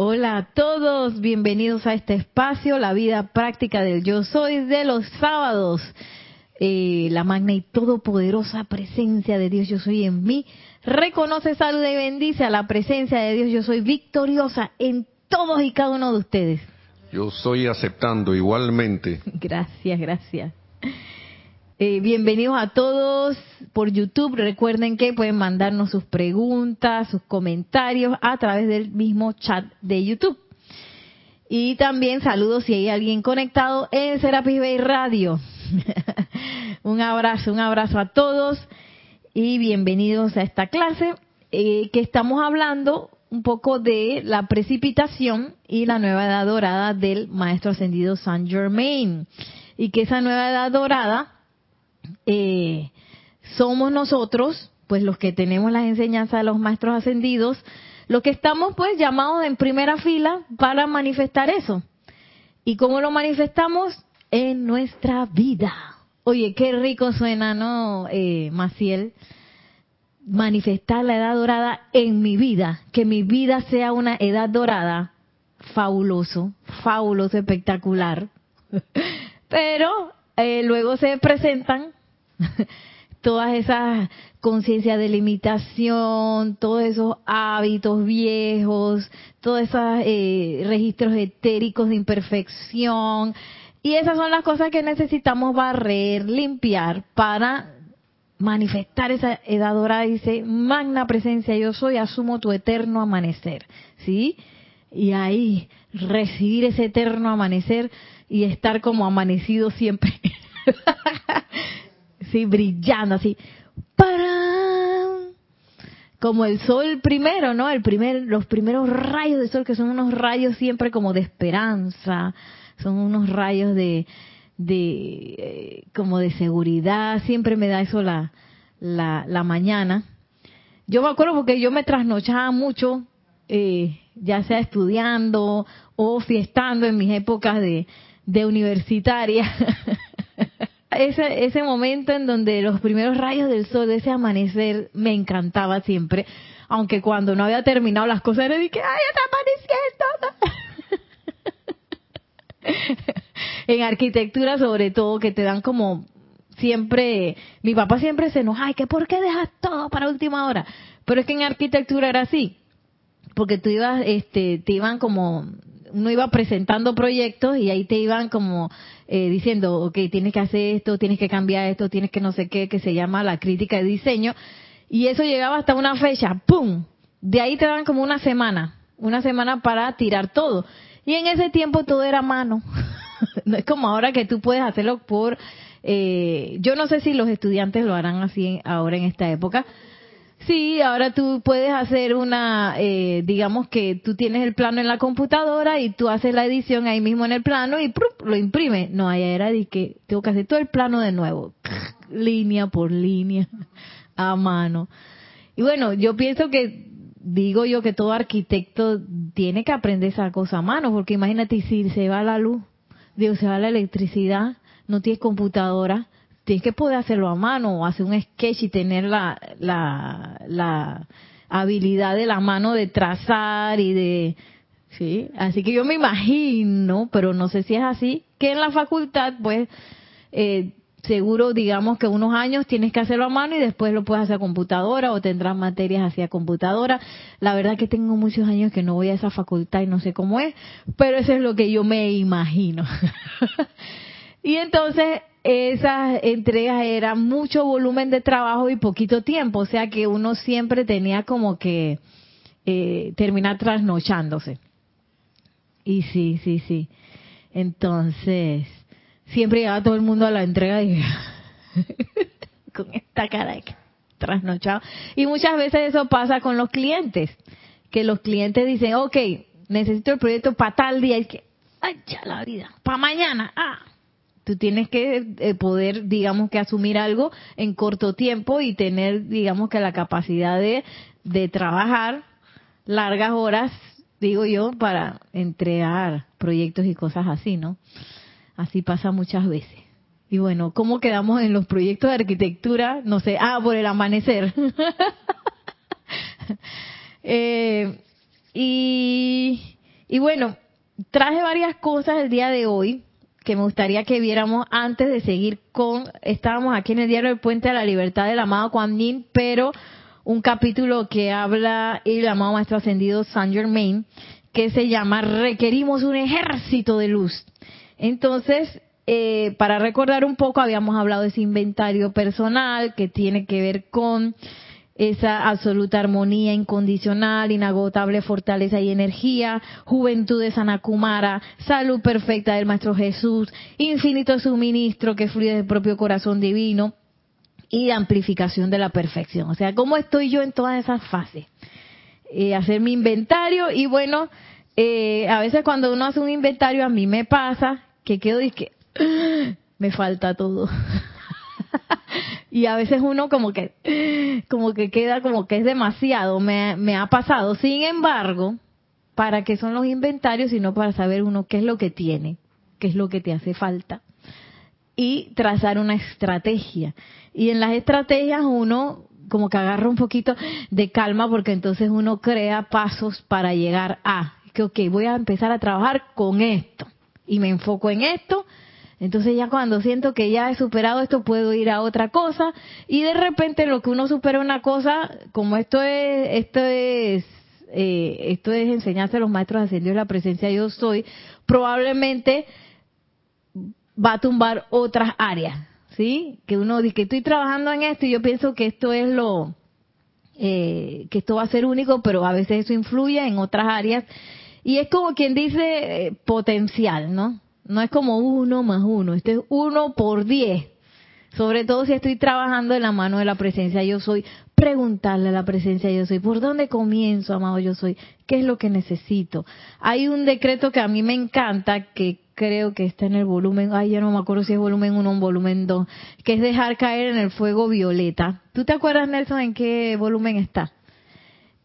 Hola a todos, bienvenidos a este espacio, la vida práctica del yo soy de los sábados. Eh, la magna y todopoderosa presencia de Dios yo soy en mí. Reconoce, saluda y bendice a la presencia de Dios yo soy victoriosa en todos y cada uno de ustedes. Yo soy aceptando igualmente. Gracias, gracias. Eh, bienvenidos a todos por YouTube. Recuerden que pueden mandarnos sus preguntas, sus comentarios a través del mismo chat de YouTube. Y también saludos si hay alguien conectado en Serapis Bay Radio. un abrazo, un abrazo a todos y bienvenidos a esta clase eh, que estamos hablando un poco de la precipitación y la nueva edad dorada del Maestro Ascendido Saint Germain. Y que esa nueva edad dorada eh, somos nosotros, pues los que tenemos las enseñanzas de los maestros ascendidos, los que estamos pues llamados en primera fila para manifestar eso. ¿Y cómo lo manifestamos? En nuestra vida. Oye, qué rico suena, ¿no, eh, Maciel? Manifestar la edad dorada en mi vida, que mi vida sea una edad dorada, fabuloso, fabuloso, espectacular. Pero eh, luego se presentan todas esas conciencias de limitación, todos esos hábitos viejos, todos esos eh, registros etéricos de imperfección. Y esas son las cosas que necesitamos barrer, limpiar para manifestar esa edad dorada. Dice, magna presencia yo soy, asumo tu eterno amanecer. ¿Sí? Y ahí recibir ese eterno amanecer y estar como amanecido siempre. sí, brillando así. ¡Para! Como el sol primero, ¿no? El primer, los primeros rayos de sol que son unos rayos siempre como de esperanza, son unos rayos de, de eh, como de seguridad, siempre me da eso la, la, la mañana. Yo me acuerdo porque yo me trasnochaba mucho, eh, ya sea estudiando o fiestando en mis épocas de, de universitaria. ese, ese momento en donde los primeros rayos del sol de ese amanecer me encantaba siempre, aunque cuando no había terminado las cosas era que, ¡ay, está amaneciendo! en arquitectura sobre todo, que te dan como siempre, mi papá siempre se enoja, ay, que por qué dejas todo para última hora? Pero es que en arquitectura era así, porque tú ibas, este, te iban como uno iba presentando proyectos y ahí te iban como eh, diciendo, ok, tienes que hacer esto, tienes que cambiar esto, tienes que no sé qué, que se llama la crítica de diseño. Y eso llegaba hasta una fecha, ¡pum! De ahí te dan como una semana, una semana para tirar todo. Y en ese tiempo todo era mano. no es como ahora que tú puedes hacerlo por... Eh, yo no sé si los estudiantes lo harán así ahora en esta época, Sí, ahora tú puedes hacer una, eh, digamos que tú tienes el plano en la computadora y tú haces la edición ahí mismo en el plano y lo imprime. No, allá era de que tengo que hacer todo el plano de nuevo, línea por línea, a mano. Y bueno, yo pienso que, digo yo que todo arquitecto tiene que aprender esa cosa a mano, porque imagínate si se va la luz, digo, se va la electricidad, no tienes computadora, tienes que poder hacerlo a mano o hacer un sketch y tener la, la, habilidad de la mano de trazar y de... Sí, así que yo me imagino, pero no sé si es así, que en la facultad, pues, eh, seguro, digamos que unos años tienes que hacerlo a mano y después lo puedes hacer a computadora o tendrás materias hacia computadora. La verdad que tengo muchos años que no voy a esa facultad y no sé cómo es, pero eso es lo que yo me imagino. y entonces esas entregas eran mucho volumen de trabajo y poquito tiempo, o sea que uno siempre tenía como que eh, terminar trasnochándose. Y sí, sí, sí. Entonces, siempre llegaba todo el mundo a la entrega y con esta cara de trasnochado. Y muchas veces eso pasa con los clientes, que los clientes dicen, ok, necesito el proyecto para tal día, y que, ay, ya la vida, para mañana, ah, Tú tienes que eh, poder, digamos que asumir algo en corto tiempo y tener, digamos que la capacidad de, de trabajar largas horas, digo yo, para entregar proyectos y cosas así, ¿no? Así pasa muchas veces. Y bueno, ¿cómo quedamos en los proyectos de arquitectura? No sé, ah, por el amanecer. eh, y Y bueno, traje varias cosas el día de hoy que me gustaría que viéramos antes de seguir con, estábamos aquí en el diario del Puente de la Libertad del amado Kuan Yin, pero un capítulo que habla el amado Maestro Ascendido Saint Germain, que se llama Requerimos un ejército de luz. Entonces, eh, para recordar un poco, habíamos hablado de ese inventario personal que tiene que ver con esa absoluta armonía incondicional, inagotable fortaleza y energía, juventud de Sanakumara, salud perfecta del Maestro Jesús, infinito suministro que fluye del propio corazón divino y amplificación de la perfección. O sea, ¿cómo estoy yo en todas esas fases? Eh, hacer mi inventario y bueno, eh, a veces cuando uno hace un inventario a mí me pasa que quedo y que me falta todo. y a veces uno como que como que queda como que es demasiado me, me ha pasado. Sin embargo para qué son los inventarios sino para saber uno qué es lo que tiene qué es lo que te hace falta y trazar una estrategia. Y en las estrategias uno como que agarra un poquito de calma porque entonces uno crea pasos para llegar a que ok voy a empezar a trabajar con esto. Y me enfoco en esto entonces ya cuando siento que ya he superado esto, puedo ir a otra cosa y de repente lo que uno supera una cosa, como esto es, esto es, eh, esto es enseñarse a los maestros ascendidos la presencia yo soy, probablemente va a tumbar otras áreas, ¿sí? Que uno dice que estoy trabajando en esto y yo pienso que esto es lo, eh, que esto va a ser único, pero a veces eso influye en otras áreas y es como quien dice eh, potencial, ¿no? No es como uno más uno, este es uno por diez. Sobre todo si estoy trabajando en la mano de la presencia yo soy, preguntarle a la presencia yo soy, ¿por dónde comienzo, amado yo soy? ¿Qué es lo que necesito? Hay un decreto que a mí me encanta, que creo que está en el volumen, ay, ya no me acuerdo si es volumen 1 o volumen 2, que es dejar caer en el fuego violeta. ¿Tú te acuerdas, Nelson, en qué volumen está?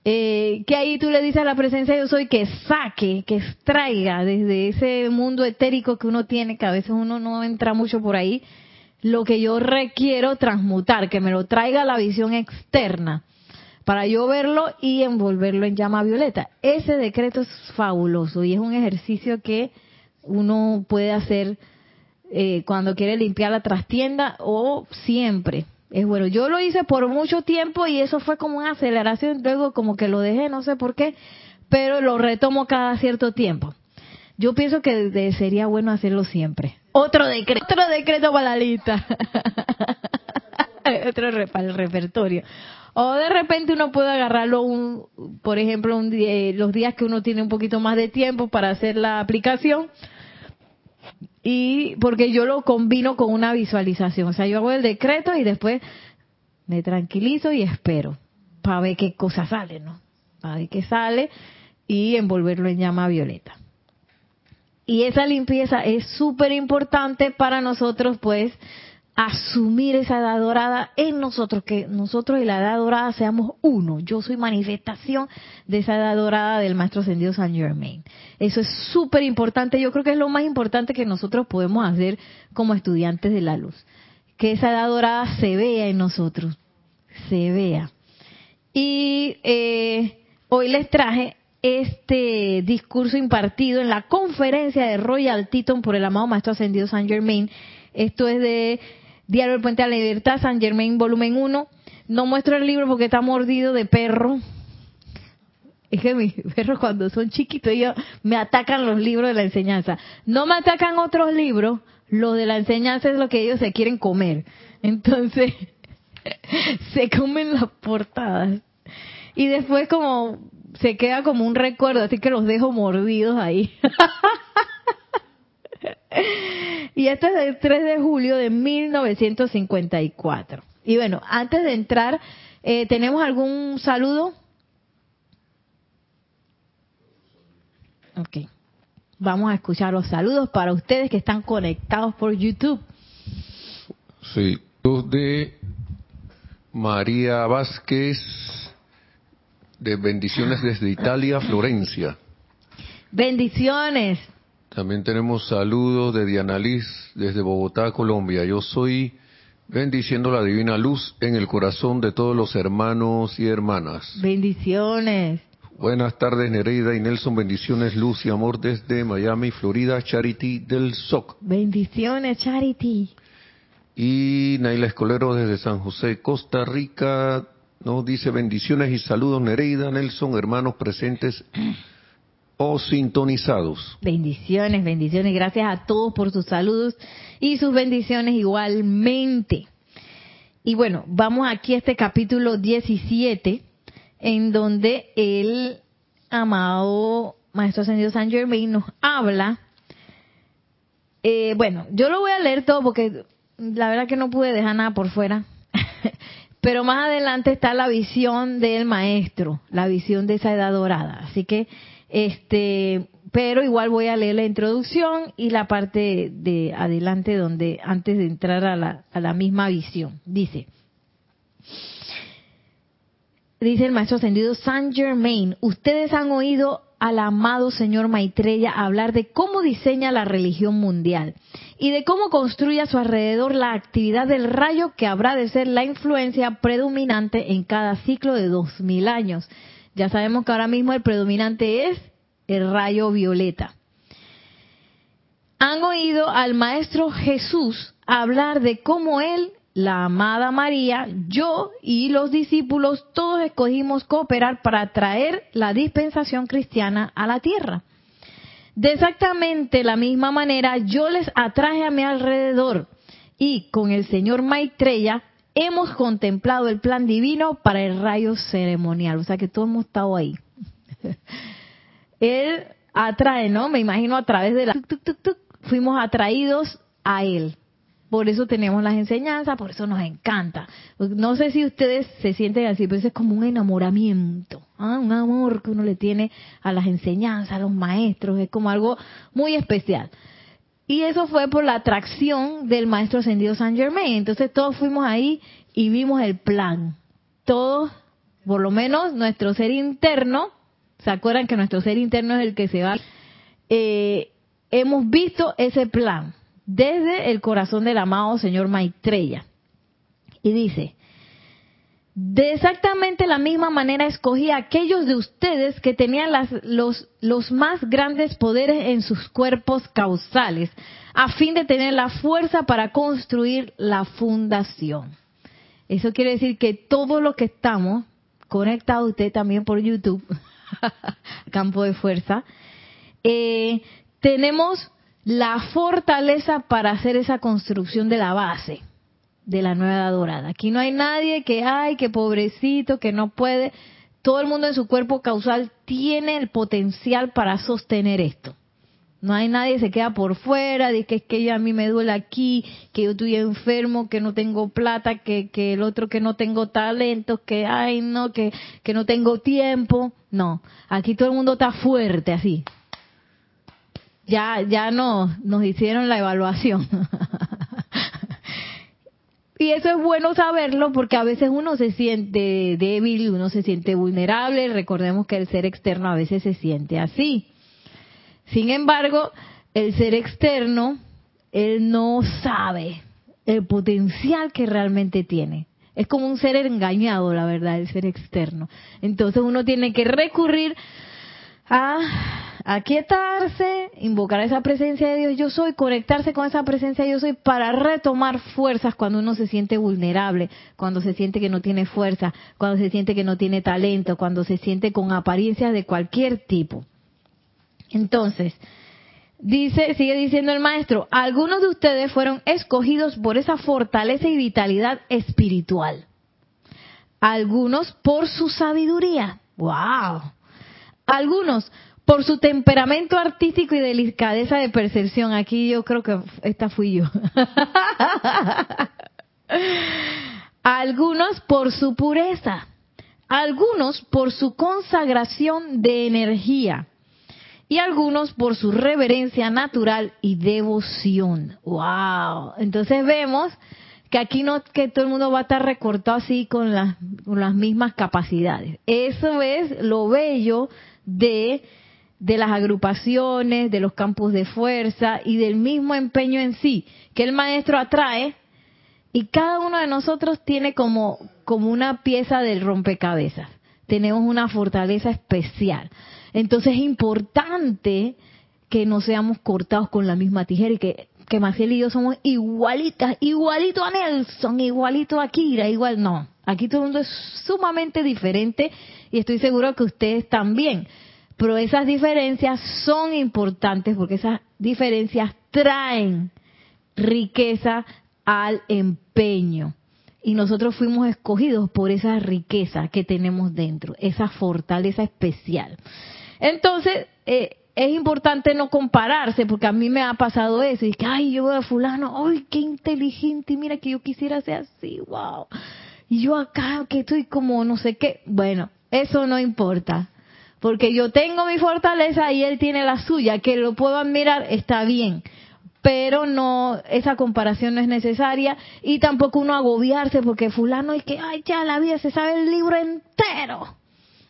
Eh, que ahí tú le dices a la presencia yo soy que saque, que extraiga desde ese mundo etérico que uno tiene, que a veces uno no entra mucho por ahí, lo que yo requiero transmutar, que me lo traiga la visión externa, para yo verlo y envolverlo en llama violeta. Ese decreto es fabuloso y es un ejercicio que uno puede hacer eh, cuando quiere limpiar la trastienda o siempre es bueno. Yo lo hice por mucho tiempo y eso fue como una aceleración, luego como que lo dejé, no sé por qué, pero lo retomo cada cierto tiempo. Yo pienso que sería bueno hacerlo siempre. Otro decreto, otro decreto para la lista. otro para el repertorio. O de repente uno puede agarrarlo, un, por ejemplo, un los días que uno tiene un poquito más de tiempo para hacer la aplicación, y porque yo lo combino con una visualización. O sea, yo hago el decreto y después me tranquilizo y espero para ver qué cosa sale, ¿no? Para ver qué sale y envolverlo en llama violeta. Y esa limpieza es súper importante para nosotros, pues, asumir esa edad dorada en nosotros, que nosotros y la edad dorada seamos uno. Yo soy manifestación de esa edad dorada del Maestro Ascendido San Germain. Eso es súper importante, yo creo que es lo más importante que nosotros podemos hacer como estudiantes de la luz. Que esa edad dorada se vea en nosotros, se vea. Y eh, hoy les traje este discurso impartido en la conferencia de Royal Teton por el amado Maestro Ascendido San Germain. Esto es de Diario del Puente a la Libertad, San Germain, volumen 1. No muestro el libro porque está mordido de perro. Es que mis perros cuando son chiquitos ellos me atacan los libros de la enseñanza. No me atacan otros libros, lo de la enseñanza es lo que ellos se quieren comer. Entonces, se comen las portadas. Y después como se queda como un recuerdo, así que los dejo mordidos ahí. y este es del 3 de julio de 1954. Y bueno, antes de entrar, eh, ¿tenemos algún saludo? Ok. Vamos a escuchar los saludos para ustedes que están conectados por YouTube. Sí, los de María Vázquez, de Bendiciones desde Italia, Florencia. Bendiciones. También tenemos saludos de Diana Liz desde Bogotá, Colombia. Yo soy bendiciendo la divina luz en el corazón de todos los hermanos y hermanas. Bendiciones. Buenas tardes, Nereida y Nelson. Bendiciones, luz y amor desde Miami, Florida, Charity del SOC. Bendiciones, Charity. Y Naila Escolero desde San José, Costa Rica, nos dice bendiciones y saludos, Nereida, Nelson, hermanos presentes o sintonizados. Bendiciones, bendiciones. Gracias a todos por sus saludos y sus bendiciones igualmente. Y bueno, vamos aquí a este capítulo 17, en donde el amado Maestro Ascendido San Germain nos habla. Eh, bueno, yo lo voy a leer todo porque la verdad que no pude dejar nada por fuera. Pero más adelante está la visión del maestro, la visión de esa edad dorada. Así que este, pero igual voy a leer la introducción y la parte de adelante donde antes de entrar a la, a la misma visión. Dice, dice el maestro ascendido Saint Germain, ustedes han oído al amado señor Maitreya hablar de cómo diseña la religión mundial y de cómo construye a su alrededor la actividad del rayo que habrá de ser la influencia predominante en cada ciclo de dos mil años ya sabemos que ahora mismo el predominante es el rayo violeta. Han oído al Maestro Jesús hablar de cómo él, la amada María, yo y los discípulos todos escogimos cooperar para traer la dispensación cristiana a la tierra. De exactamente la misma manera yo les atraje a mi alrededor y con el señor Maitreya hemos contemplado el plan divino para el rayo ceremonial. O sea que todos hemos estado ahí. Él atrae, ¿no? Me imagino a través de la... fuimos atraídos a Él. Por eso tenemos las enseñanzas, por eso nos encanta. No sé si ustedes se sienten así, pero eso es como un enamoramiento, ¿ah? un amor que uno le tiene a las enseñanzas, a los maestros, es como algo muy especial. Y eso fue por la atracción del maestro ascendido San Germain. Entonces todos fuimos ahí y vimos el plan. Todos, por lo menos nuestro ser interno, ¿se acuerdan que nuestro ser interno es el que se va? Eh, hemos visto ese plan desde el corazón del amado señor Maitreya. Y dice, de exactamente la misma manera escogí a aquellos de ustedes que tenían los, los más grandes poderes en sus cuerpos causales, a fin de tener la fuerza para construir la fundación. Eso quiere decir que todos los que estamos conectados, usted también por YouTube, campo de fuerza, eh, tenemos la fortaleza para hacer esa construcción de la base de la nueva dorada. Aquí no hay nadie que, ay, que pobrecito, que no puede. Todo el mundo en su cuerpo causal tiene el potencial para sostener esto. No hay nadie que se queda por fuera, de que es que a mí me duele aquí, que yo estoy enfermo, que no tengo plata, que, que el otro que no tengo talento, que ay no, que, que no tengo tiempo. No, aquí todo el mundo está fuerte así. Ya, ya no, nos hicieron la evaluación. Y eso es bueno saberlo porque a veces uno se siente débil, uno se siente vulnerable. Recordemos que el ser externo a veces se siente así. Sin embargo, el ser externo, él no sabe el potencial que realmente tiene. Es como un ser engañado, la verdad, el ser externo. Entonces uno tiene que recurrir a aquietarse, invocar esa presencia de Dios yo soy, conectarse con esa presencia yo soy para retomar fuerzas cuando uno se siente vulnerable, cuando se siente que no tiene fuerza, cuando se siente que no tiene talento, cuando se siente con apariencias de cualquier tipo. Entonces, dice, sigue diciendo el maestro, algunos de ustedes fueron escogidos por esa fortaleza y vitalidad espiritual. Algunos por su sabiduría. ¡Wow! Algunos por su temperamento artístico y delicadeza de percepción. Aquí yo creo que esta fui yo. algunos por su pureza, algunos por su consagración de energía y algunos por su reverencia natural y devoción. ¡Wow! Entonces vemos que aquí no que todo el mundo va a estar recortado así con las, con las mismas capacidades. Eso es lo bello de, de las agrupaciones, de los campos de fuerza y del mismo empeño en sí que el maestro atrae y cada uno de nosotros tiene como, como una pieza del rompecabezas. tenemos una fortaleza especial. Entonces es importante que no seamos cortados con la misma tijera y que, que Maciel y yo somos igualitas, igualito a Nelson, igualito a Kira, igual no. Aquí todo el mundo es sumamente diferente y estoy seguro que ustedes también. Pero esas diferencias son importantes porque esas diferencias traen riqueza al empeño. Y nosotros fuimos escogidos por esa riqueza que tenemos dentro, esa fortaleza especial. Entonces, eh, es importante no compararse, porque a mí me ha pasado eso. Y que, ay, yo veo a fulano, ay, qué inteligente, mira que yo quisiera ser así, wow. Y yo acá, que estoy como no sé qué. Bueno, eso no importa. Porque yo tengo mi fortaleza y él tiene la suya, que lo puedo admirar, está bien. Pero no, esa comparación no es necesaria y tampoco uno agobiarse porque fulano es que, ay, ya la vida se sabe el libro entero.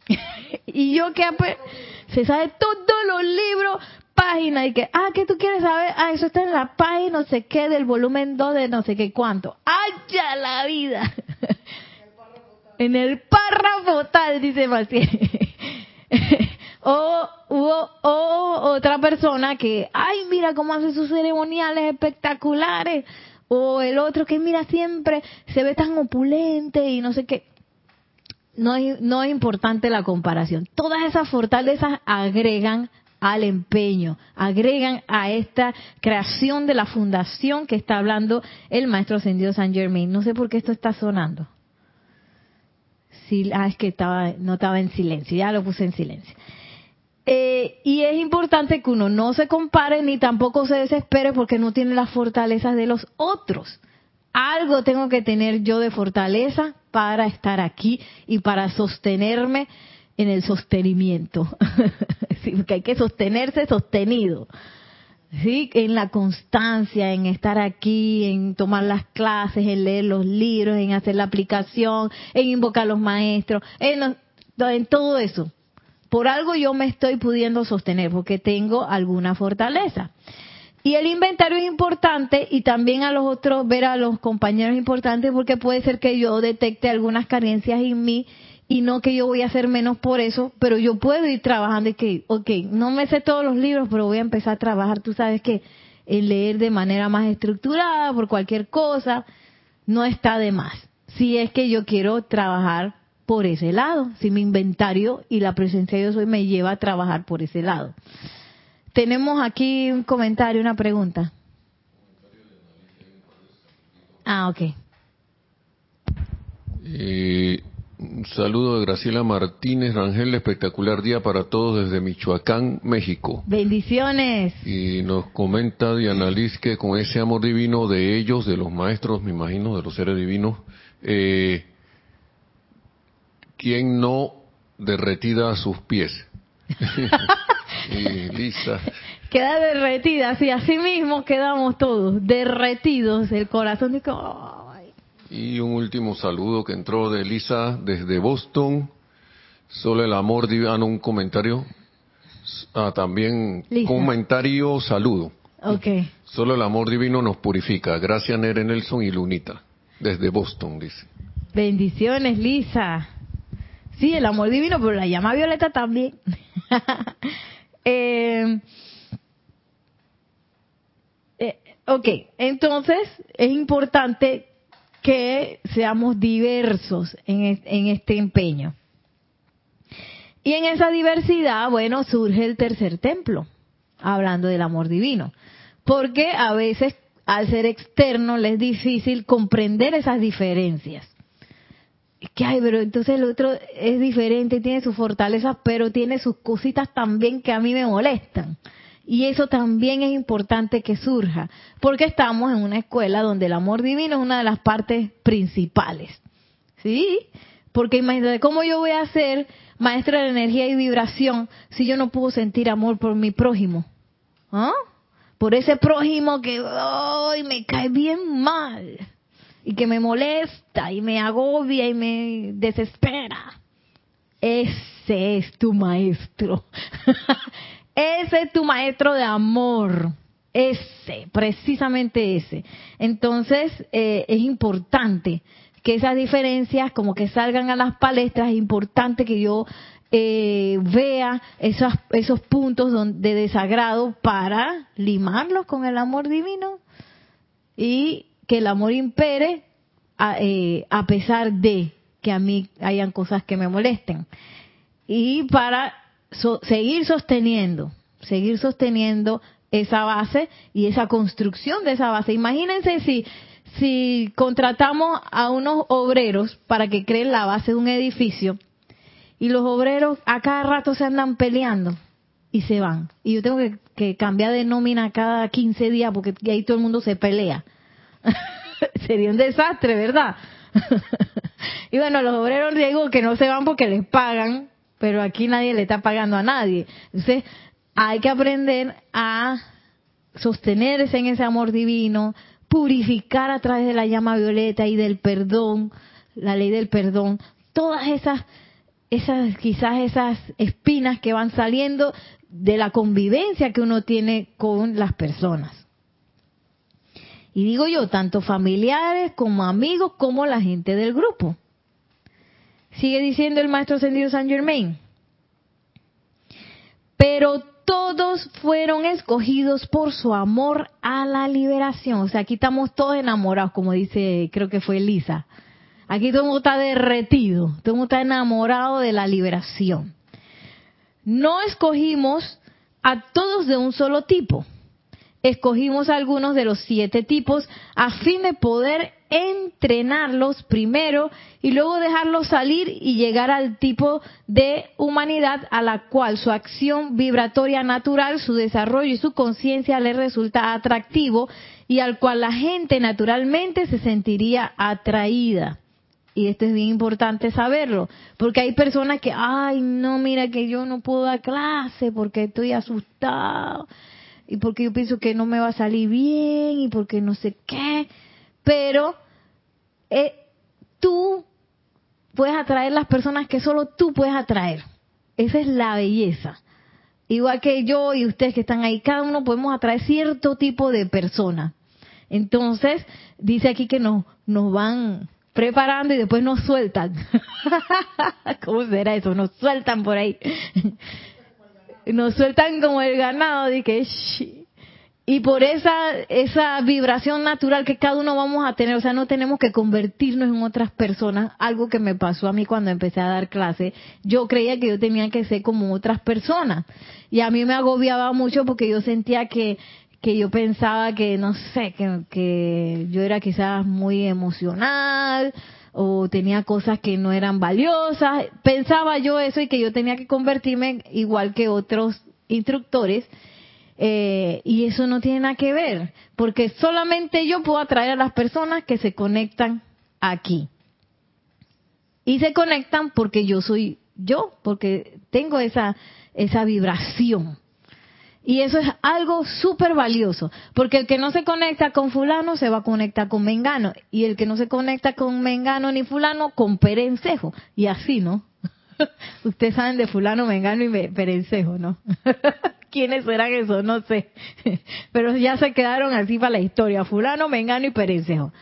y yo que se sabe todos los libros, páginas, y que, ah, ¿qué tú quieres saber? Ah, eso está en la página, no sé qué, del volumen 2 de no sé qué cuánto. ¡Ay, ya la vida! en el párrafo tal, dice Maciel. o hubo o otra persona que, ay, mira cómo hace sus ceremoniales espectaculares. O el otro que, mira, siempre se ve tan opulente y no sé qué no es, no es importante la comparación. Todas esas fortalezas agregan al empeño, agregan a esta creación de la fundación que está hablando el maestro ascendido San Germain. No sé por qué esto está sonando. Sí, ah, es que estaba, no estaba en silencio, ya lo puse en silencio. Eh, y es importante que uno no se compare ni tampoco se desespere porque no tiene las fortalezas de los otros. Algo tengo que tener yo de fortaleza para estar aquí y para sostenerme en el sostenimiento. sí, porque hay que sostenerse sostenido. ¿Sí? En la constancia, en estar aquí, en tomar las clases, en leer los libros, en hacer la aplicación, en invocar a los maestros, en, en todo eso. Por algo yo me estoy pudiendo sostener, porque tengo alguna fortaleza. Y el inventario es importante y también a los otros, ver a los compañeros es importante porque puede ser que yo detecte algunas carencias en mí y no que yo voy a hacer menos por eso, pero yo puedo ir trabajando y que, ok, no me sé todos los libros, pero voy a empezar a trabajar, tú sabes que el leer de manera más estructurada por cualquier cosa no está de más. Si es que yo quiero trabajar por ese lado, si mi inventario y la presencia de Dios hoy me lleva a trabajar por ese lado. Tenemos aquí un comentario, una pregunta. Ah, ok. Eh, un saludo de Graciela Martínez Rangel, espectacular día para todos desde Michoacán, México. Bendiciones. Y nos comenta Diana Liz que con ese amor divino de ellos, de los maestros, me imagino, de los seres divinos, eh, ¿quién no derretida a sus pies? y Lisa. Queda derretida, así, así mismo quedamos todos, derretidos, el corazón de... Y un último saludo que entró de Lisa desde Boston. Solo el amor divino, un comentario. Ah, también comentario, saludo. Okay. Solo el amor divino nos purifica. Gracias Nere Nelson y Lunita. Desde Boston, dice. Bendiciones, Lisa. Sí, el amor divino, pero la llama violeta también. Eh, eh, ok, entonces es importante que seamos diversos en, en este empeño. Y en esa diversidad, bueno, surge el tercer templo, hablando del amor divino. Porque a veces, al ser externo, les es difícil comprender esas diferencias que hay, pero entonces el otro es diferente, tiene sus fortalezas, pero tiene sus cositas también que a mí me molestan. Y eso también es importante que surja, porque estamos en una escuela donde el amor divino es una de las partes principales. ¿Sí? Porque imagínate, ¿cómo yo voy a ser maestra de energía y vibración si yo no puedo sentir amor por mi prójimo? ¿Ah? Por ese prójimo que hoy me cae bien mal y que me molesta y me agobia y me desespera. Ese es tu maestro. ese es tu maestro de amor. Ese, precisamente ese. Entonces, eh, es importante que esas diferencias como que salgan a las palestras, es importante que yo eh, vea esos, esos puntos de desagrado para limarlos con el amor divino y que el amor impere a, eh, a pesar de que a mí hayan cosas que me molesten. Y para seguir sosteniendo, seguir sosteniendo esa base y esa construcción de esa base. Imagínense si, si contratamos a unos obreros para que creen la base de un edificio y los obreros a cada rato se andan peleando y se van. Y yo tengo que, que cambiar de nómina cada 15 días porque ahí todo el mundo se pelea. Sería un desastre, ¿verdad? y bueno, los obreros digo que no se van porque les pagan, pero aquí nadie le está pagando a nadie. Entonces, hay que aprender a sostenerse en ese amor divino, purificar a través de la llama violeta y del perdón, la ley del perdón, todas esas, esas, quizás esas espinas que van saliendo de la convivencia que uno tiene con las personas. Y digo yo, tanto familiares como amigos como la gente del grupo. Sigue diciendo el maestro ascendido San Germain. Pero todos fueron escogidos por su amor a la liberación. O sea, aquí estamos todos enamorados, como dice, creo que fue Elisa. Aquí todo el mundo está derretido, todo el mundo está enamorado de la liberación. No escogimos a todos de un solo tipo escogimos algunos de los siete tipos a fin de poder entrenarlos primero y luego dejarlos salir y llegar al tipo de humanidad a la cual su acción vibratoria natural, su desarrollo y su conciencia le resulta atractivo y al cual la gente naturalmente se sentiría atraída. Y esto es bien importante saberlo, porque hay personas que, ay, no, mira que yo no puedo dar clase porque estoy asustado y porque yo pienso que no me va a salir bien y porque no sé qué, pero eh, tú puedes atraer las personas que solo tú puedes atraer. Esa es la belleza. Igual que yo y ustedes que están ahí, cada uno podemos atraer cierto tipo de persona. Entonces, dice aquí que nos, nos van preparando y después nos sueltan. ¿Cómo será eso? Nos sueltan por ahí nos sueltan como el ganado que y por esa esa vibración natural que cada uno vamos a tener, o sea, no tenemos que convertirnos en otras personas, algo que me pasó a mí cuando empecé a dar clase, yo creía que yo tenía que ser como otras personas y a mí me agobiaba mucho porque yo sentía que que yo pensaba que no sé, que, que yo era quizás muy emocional o tenía cosas que no eran valiosas. Pensaba yo eso y que yo tenía que convertirme igual que otros instructores. Eh, y eso no tiene nada que ver, porque solamente yo puedo atraer a las personas que se conectan aquí. Y se conectan porque yo soy yo, porque tengo esa, esa vibración. Y eso es algo súper valioso, porque el que no se conecta con fulano se va a conectar con mengano, y el que no se conecta con mengano ni fulano con perencejo, y así, ¿no? Ustedes saben de fulano, mengano y perencejo, ¿no? ¿Quiénes serán esos? No sé. Pero ya se quedaron así para la historia, fulano, mengano y perencejo.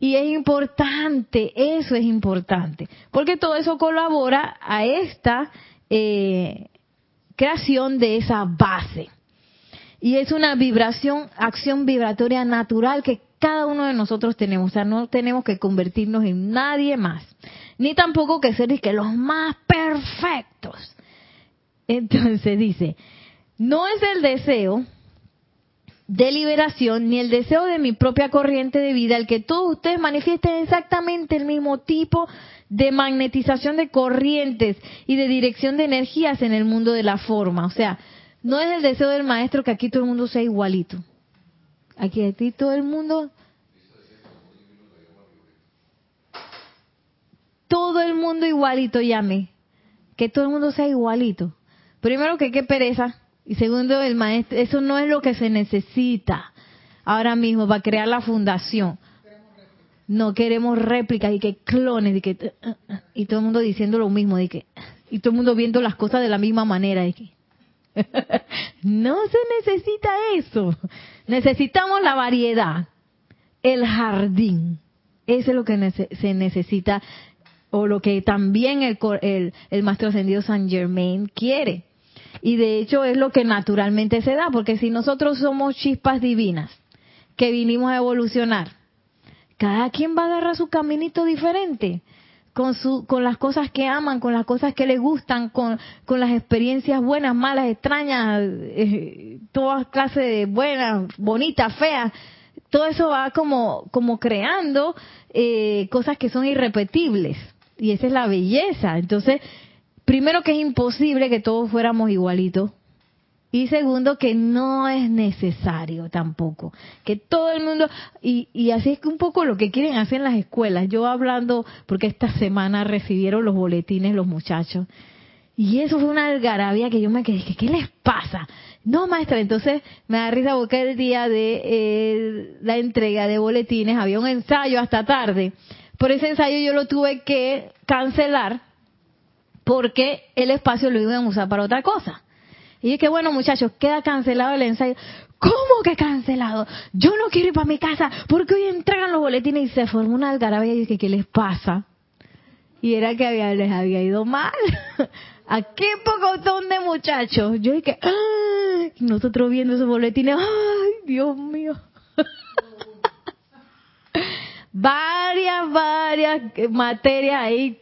Y es importante, eso es importante, porque todo eso colabora a esta... Eh, creación de esa base. Y es una vibración, acción vibratoria natural que cada uno de nosotros tenemos. O sea, no tenemos que convertirnos en nadie más. Ni tampoco que ser que los más perfectos. Entonces dice, no es el deseo de liberación ni el deseo de mi propia corriente de vida el que todos ustedes manifiesten exactamente el mismo tipo de magnetización de corrientes y de dirección de energías en el mundo de la forma. O sea, no es el deseo del maestro que aquí todo el mundo sea igualito. Aquí, aquí todo el mundo... Todo el mundo igualito llame. Que todo el mundo sea igualito. Primero que qué pereza. Y segundo, el maestro, eso no es lo que se necesita ahora mismo para crear la fundación. No queremos réplicas y que clones y que uh, uh, y todo el mundo diciendo lo mismo y que y todo el mundo viendo las cosas de la misma manera y que no se necesita eso. Necesitamos la variedad, el jardín. Eso es lo que se necesita o lo que también el, el, Maestro Ascendido San Germain quiere. Y de hecho es lo que naturalmente se da, porque si nosotros somos chispas divinas, que vinimos a evolucionar, cada quien va a agarrar su caminito diferente, con, su, con las cosas que aman, con las cosas que les gustan, con, con las experiencias buenas, malas, extrañas, eh, todas clases de buenas, bonitas, feas. Todo eso va como, como creando eh, cosas que son irrepetibles. Y esa es la belleza. Entonces, primero que es imposible que todos fuéramos igualitos. Y segundo, que no es necesario tampoco. Que todo el mundo, y, y así es que un poco lo que quieren hacer en las escuelas. Yo hablando, porque esta semana recibieron los boletines los muchachos. Y eso fue una algarabía que yo me quedé, ¿qué les pasa? No, maestra, entonces me da risa porque el día de eh, la entrega de boletines había un ensayo hasta tarde. Por ese ensayo yo lo tuve que cancelar porque el espacio lo iban a usar para otra cosa. Y es que bueno, muchachos, queda cancelado el ensayo. ¿Cómo que cancelado? Yo no quiero ir para mi casa porque hoy entregan los boletines y se formó una algarabía y dije, ¿qué les pasa? Y era que había, les había ido mal. ¿A qué pocotón de muchachos? Yo dije, ¡ay! Nosotros viendo esos boletines, ¡ay, Dios mío! varias, varias materias ahí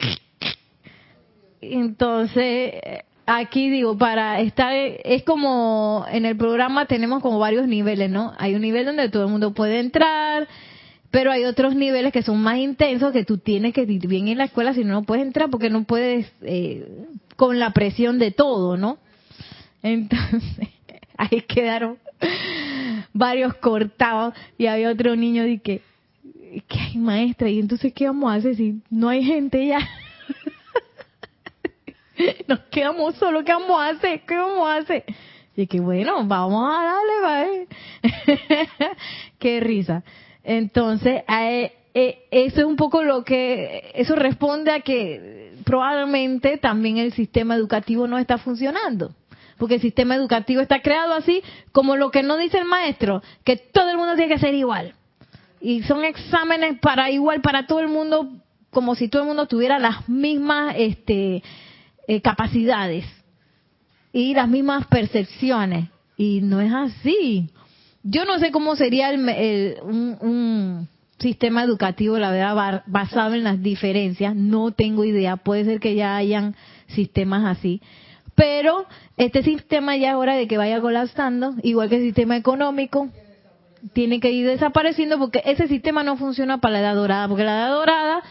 entonces, aquí digo, para estar, es como en el programa tenemos como varios niveles, ¿no? Hay un nivel donde todo el mundo puede entrar, pero hay otros niveles que son más intensos que tú tienes que ir bien en la escuela, si no, no puedes entrar porque no puedes eh, con la presión de todo, ¿no? Entonces, ahí quedaron varios cortados y había otro niño de que, que hay maestra, y entonces, ¿qué vamos a hacer si no hay gente ya? nos quedamos solo, ¿qué vamos a hacer? ¿Qué vamos a hacer? Y que bueno, vamos a darle, ¿vale? Qué risa. Entonces, eh, eso es un poco lo que, eso responde a que probablemente también el sistema educativo no está funcionando. Porque el sistema educativo está creado así como lo que no dice el maestro, que todo el mundo tiene que ser igual. Y son exámenes para igual para todo el mundo, como si todo el mundo tuviera las mismas, este, eh, capacidades y las mismas percepciones. Y no es así. Yo no sé cómo sería el, un, sistema educativo, la verdad, basado en las diferencias. No tengo idea. Puede ser que ya hayan sistemas así. Pero este sistema ya es hora de que vaya colapsando, igual que el sistema económico. Tiene que ir desapareciendo porque ese sistema no funciona para la edad dorada, porque la edad dorada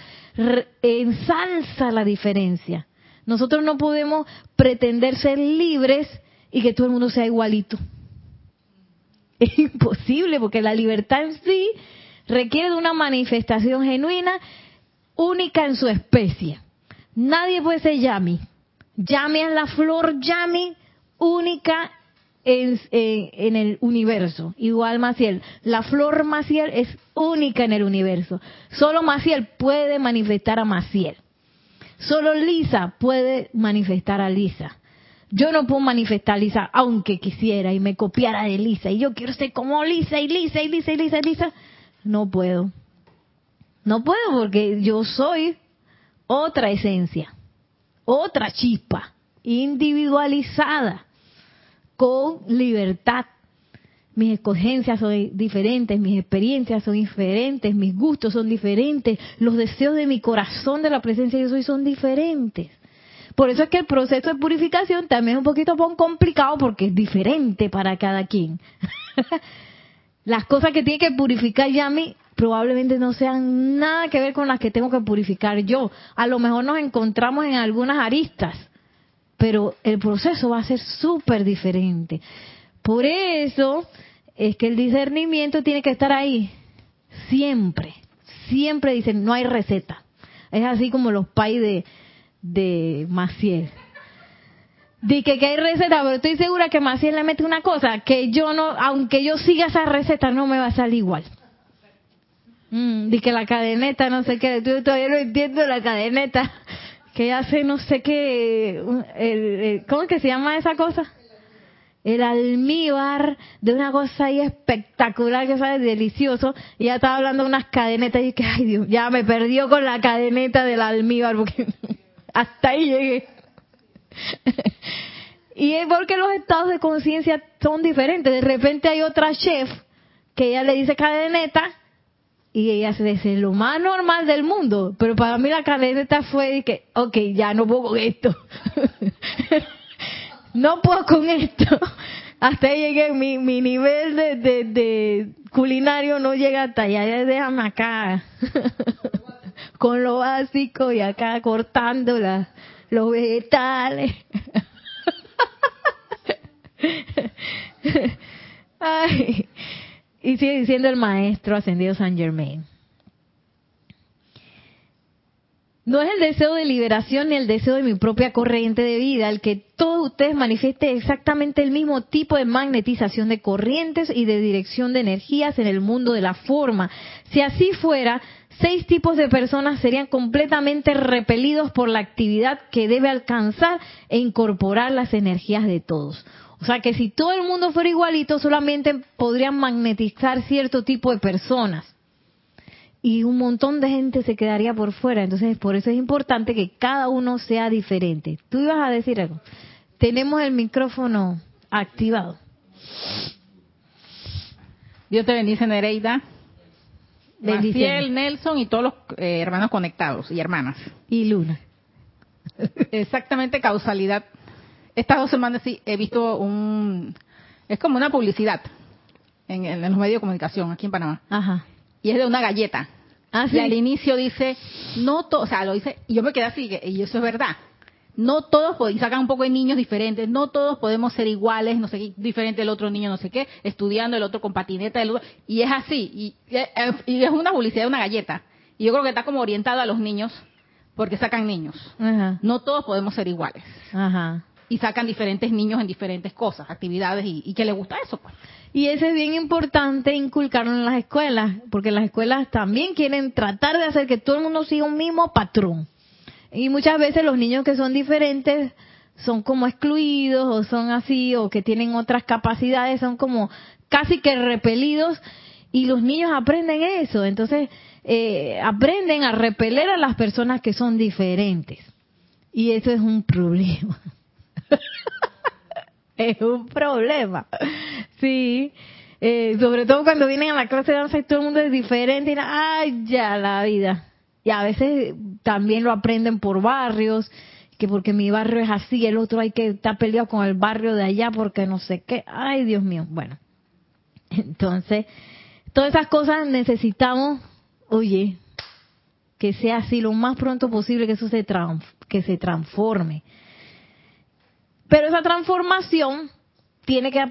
ensalza la diferencia. Nosotros no podemos pretender ser libres y que todo el mundo sea igualito. Es imposible porque la libertad en sí requiere de una manifestación genuina, única en su especie. Nadie puede ser Yami. Yami es la flor Yami única en, en, el universo. Igual Maciel. La flor Maciel es única en el universo. Solo Maciel puede manifestar a Maciel. Solo Lisa puede manifestar a Lisa. Yo no puedo manifestar a Lisa aunque quisiera y me copiara de Lisa y yo quiero ser como Lisa y Lisa y Lisa y Lisa y Lisa. No puedo. No puedo porque yo soy otra esencia, otra chispa, individualizada, con libertad mis escogencias son diferentes, mis experiencias son diferentes, mis gustos son diferentes, los deseos de mi corazón de la presencia de yo soy son diferentes. Por eso es que el proceso de purificación también es un poquito complicado porque es diferente para cada quien. las cosas que tiene que purificar Yami probablemente no sean nada que ver con las que tengo que purificar yo. A lo mejor nos encontramos en algunas aristas, pero el proceso va a ser súper diferente. Por eso es que el discernimiento tiene que estar ahí, siempre, siempre dicen, no hay receta. Es así como los pais de, de Maciel. Dice que, hay receta, pero estoy segura que Maciel le mete una cosa, que yo no, aunque yo siga esa receta, no me va a salir igual. Mm, Dice que la cadeneta, no sé qué, yo todavía no entiendo la cadeneta, que hace no sé qué, el, ¿cómo es que se llama esa cosa? el almíbar de una cosa ahí espectacular que sabe delicioso. Y ya estaba hablando de unas cadenetas y que ay Dios ya me perdió con la cadeneta del almíbar porque hasta ahí llegué y es porque los estados de conciencia son diferentes. De repente hay otra chef que ella le dice cadeneta y ella se dice lo más normal del mundo pero para mí la cadeneta fue de que ok ya no puedo con esto no puedo con esto. Hasta llegué, mi, mi nivel de, de, culinario no llega hasta allá, déjame acá. con lo básico y acá cortando los vegetales. Ay, y sigue diciendo el maestro ascendido San Germain. No es el deseo de liberación ni el deseo de mi propia corriente de vida el que todos ustedes manifiesten exactamente el mismo tipo de magnetización de corrientes y de dirección de energías en el mundo de la forma. Si así fuera, seis tipos de personas serían completamente repelidos por la actividad que debe alcanzar e incorporar las energías de todos. O sea que si todo el mundo fuera igualito, solamente podrían magnetizar cierto tipo de personas y un montón de gente se quedaría por fuera. Entonces, por eso es importante que cada uno sea diferente. Tú ibas a decir algo. Tenemos el micrófono activado. Dios te bendice, Nereida. Maciel, Nelson y todos los eh, hermanos conectados y hermanas. Y Luna. Exactamente causalidad. Estas dos semanas sí he visto un... Es como una publicidad en, en los medios de comunicación aquí en Panamá. Ajá y es de una galleta. Ah, Y al inicio dice, no todo, o sea, lo dice, y yo me quedé así, y eso es verdad. No todos, y sacan un poco de niños diferentes, no todos podemos ser iguales, no sé qué, diferente el otro niño, no sé qué, estudiando el otro con patineta, el otro, y es así, y, y, es una publicidad de una galleta. Y yo creo que está como orientado a los niños, porque sacan niños. No todos podemos ser iguales. Ajá. Y sacan diferentes niños en diferentes cosas, actividades, y, que le gusta eso, pues. Y eso es bien importante inculcarlo en las escuelas, porque las escuelas también quieren tratar de hacer que todo el mundo siga un mismo patrón. Y muchas veces los niños que son diferentes son como excluidos o son así o que tienen otras capacidades, son como casi que repelidos y los niños aprenden eso. Entonces, eh, aprenden a repeler a las personas que son diferentes. Y eso es un problema. es un problema. Sí. Eh, sobre todo cuando vienen a la clase de danza y todo el mundo es diferente y ay ya la vida y a veces también lo aprenden por barrios que porque mi barrio es así el otro hay que estar peleado con el barrio de allá porque no sé qué ay Dios mío bueno entonces todas esas cosas necesitamos oye que sea así lo más pronto posible que eso se que se transforme pero esa transformación tiene que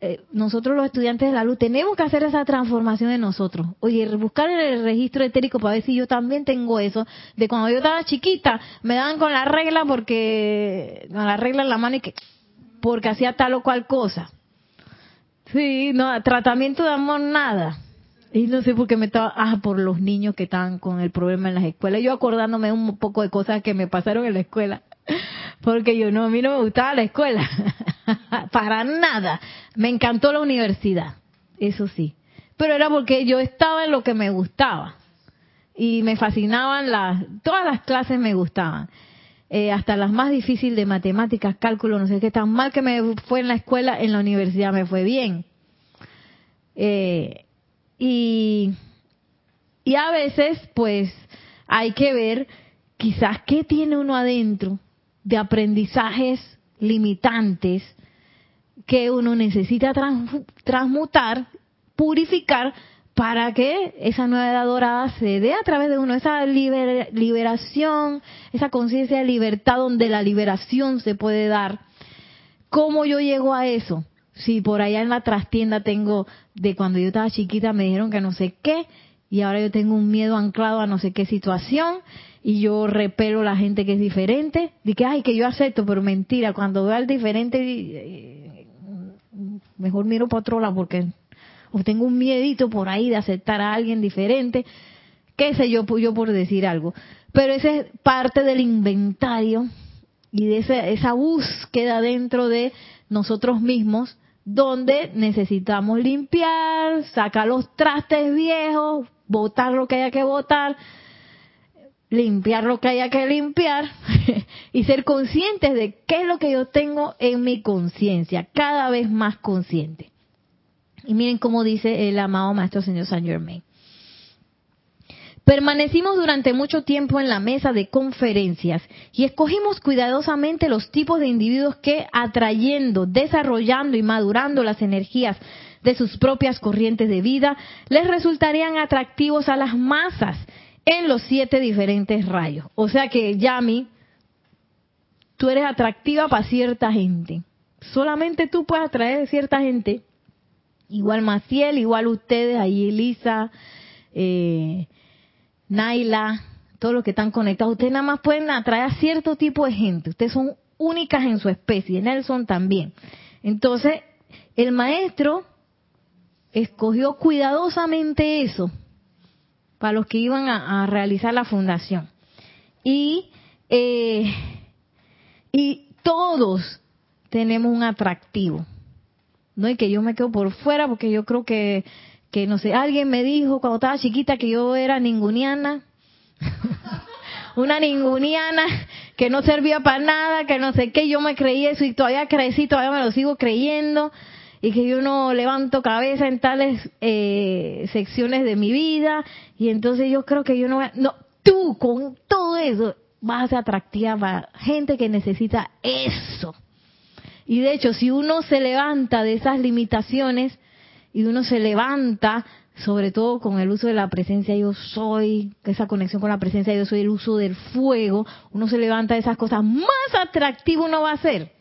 eh, nosotros los estudiantes de la luz tenemos que hacer esa transformación en nosotros. Oye, buscar en el registro etérico para ver si yo también tengo eso. De cuando yo estaba chiquita, me daban con la regla porque, con la regla en la mano y que, porque hacía tal o cual cosa. Sí, no, tratamiento de amor, nada. Y no sé por qué me estaba, ah, por los niños que estaban con el problema en las escuelas. Yo acordándome un poco de cosas que me pasaron en la escuela. Porque yo no, a mí no me gustaba la escuela. Para nada. Me encantó la universidad. Eso sí. Pero era porque yo estaba en lo que me gustaba. Y me fascinaban las, todas las clases me gustaban. Eh, hasta las más difíciles de matemáticas, cálculo, no sé qué, tan mal que me fue en la escuela, en la universidad me fue bien. Eh, y, y a veces, pues, hay que ver quizás qué tiene uno adentro de aprendizajes limitantes que uno necesita transmutar, purificar, para que esa nueva edad dorada se dé a través de uno, esa liberación, esa conciencia de libertad donde la liberación se puede dar. ¿Cómo yo llego a eso? Si por allá en la trastienda tengo, de cuando yo estaba chiquita me dijeron que no sé qué, y ahora yo tengo un miedo anclado a no sé qué situación, y yo repelo a la gente que es diferente, que, ay, que yo acepto, pero mentira, cuando veo al diferente, eh, mejor miro para otro lado porque tengo un miedito por ahí de aceptar a alguien diferente, qué sé yo, yo por decir algo. Pero esa es parte del inventario y de esa, esa búsqueda dentro de nosotros mismos donde necesitamos limpiar, sacar los trastes viejos, botar lo que haya que botar, limpiar lo que haya que limpiar y ser conscientes de qué es lo que yo tengo en mi conciencia, cada vez más consciente. Y miren cómo dice el amado Maestro Señor Saint Germain. Permanecimos durante mucho tiempo en la mesa de conferencias y escogimos cuidadosamente los tipos de individuos que, atrayendo, desarrollando y madurando las energías de sus propias corrientes de vida, les resultarían atractivos a las masas en los siete diferentes rayos. O sea que, Yami, tú eres atractiva para cierta gente. Solamente tú puedes atraer a cierta gente. Igual Maciel, igual ustedes, ahí Elisa, eh, Naila, todos los que están conectados. Ustedes nada más pueden atraer a cierto tipo de gente. Ustedes son únicas en su especie. Nelson también. Entonces, el maestro escogió cuidadosamente eso para los que iban a, realizar la fundación. Y, eh, y todos tenemos un atractivo. No es que yo me quedo por fuera porque yo creo que, que, no sé, alguien me dijo cuando estaba chiquita que yo era ninguniana. una ninguniana que no servía para nada, que no sé qué, yo me creí eso y todavía crecí, todavía me lo sigo creyendo y que yo no levanto cabeza en tales eh, secciones de mi vida y entonces yo creo que yo no no tú con todo eso vas a ser atractiva para gente que necesita eso y de hecho si uno se levanta de esas limitaciones y uno se levanta sobre todo con el uso de la presencia yo soy, esa conexión con la presencia yo soy, el uso del fuego, uno se levanta de esas cosas, más atractivo uno va a ser.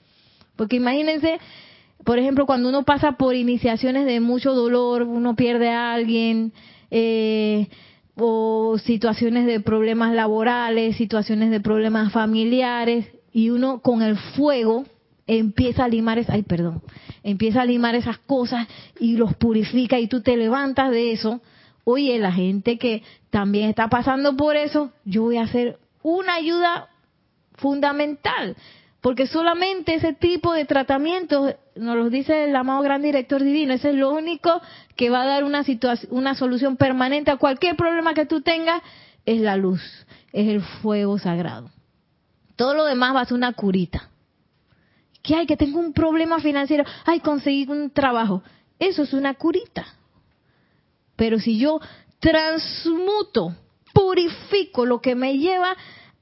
Porque imagínense por ejemplo, cuando uno pasa por iniciaciones de mucho dolor, uno pierde a alguien, eh, o situaciones de problemas laborales, situaciones de problemas familiares, y uno con el fuego empieza a limar, es, ay, perdón, empieza a limar esas cosas y los purifica y tú te levantas de eso. Oye, la gente que también está pasando por eso, yo voy a hacer una ayuda fundamental. Porque solamente ese tipo de tratamiento, nos lo dice el amado gran director divino, ese es lo único que va a dar una, una solución permanente a cualquier problema que tú tengas, es la luz, es el fuego sagrado. Todo lo demás va a ser una curita. ¿Qué hay? Que tengo un problema financiero. Ay, conseguir un trabajo. Eso es una curita. Pero si yo transmuto, purifico lo que me lleva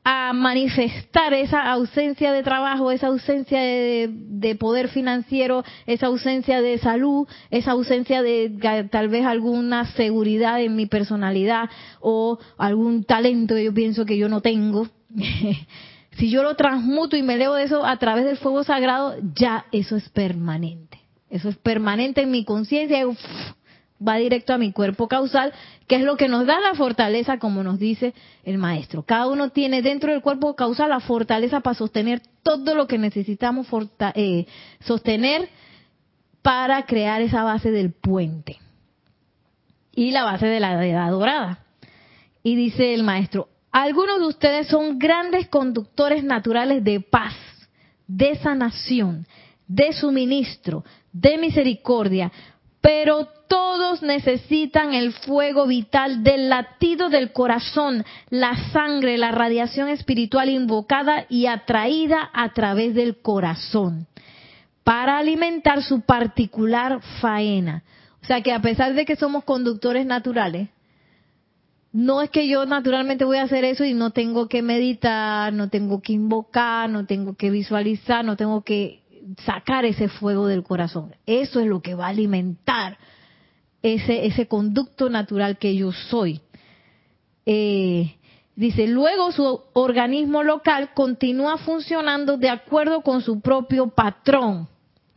a manifestar esa ausencia de trabajo, esa ausencia de, poder financiero, esa ausencia de salud, esa ausencia de tal vez alguna seguridad en mi personalidad o algún talento que yo pienso que yo no tengo. si yo lo transmuto y me leo de eso a través del fuego sagrado, ya eso es permanente. Eso es permanente en mi conciencia va directo a mi cuerpo causal, que es lo que nos da la fortaleza, como nos dice el maestro. Cada uno tiene dentro del cuerpo causal la fortaleza para sostener todo lo que necesitamos eh, sostener para crear esa base del puente y la base de la edad dorada. Y dice el maestro, algunos de ustedes son grandes conductores naturales de paz, de sanación, de suministro, de misericordia, pero todos necesitan el fuego vital del latido del corazón, la sangre, la radiación espiritual invocada y atraída a través del corazón para alimentar su particular faena. O sea que a pesar de que somos conductores naturales, no es que yo naturalmente voy a hacer eso y no tengo que meditar, no tengo que invocar, no tengo que visualizar, no tengo que sacar ese fuego del corazón. Eso es lo que va a alimentar ese, ese conducto natural que yo soy. Eh, dice, luego su organismo local continúa funcionando de acuerdo con su propio patrón.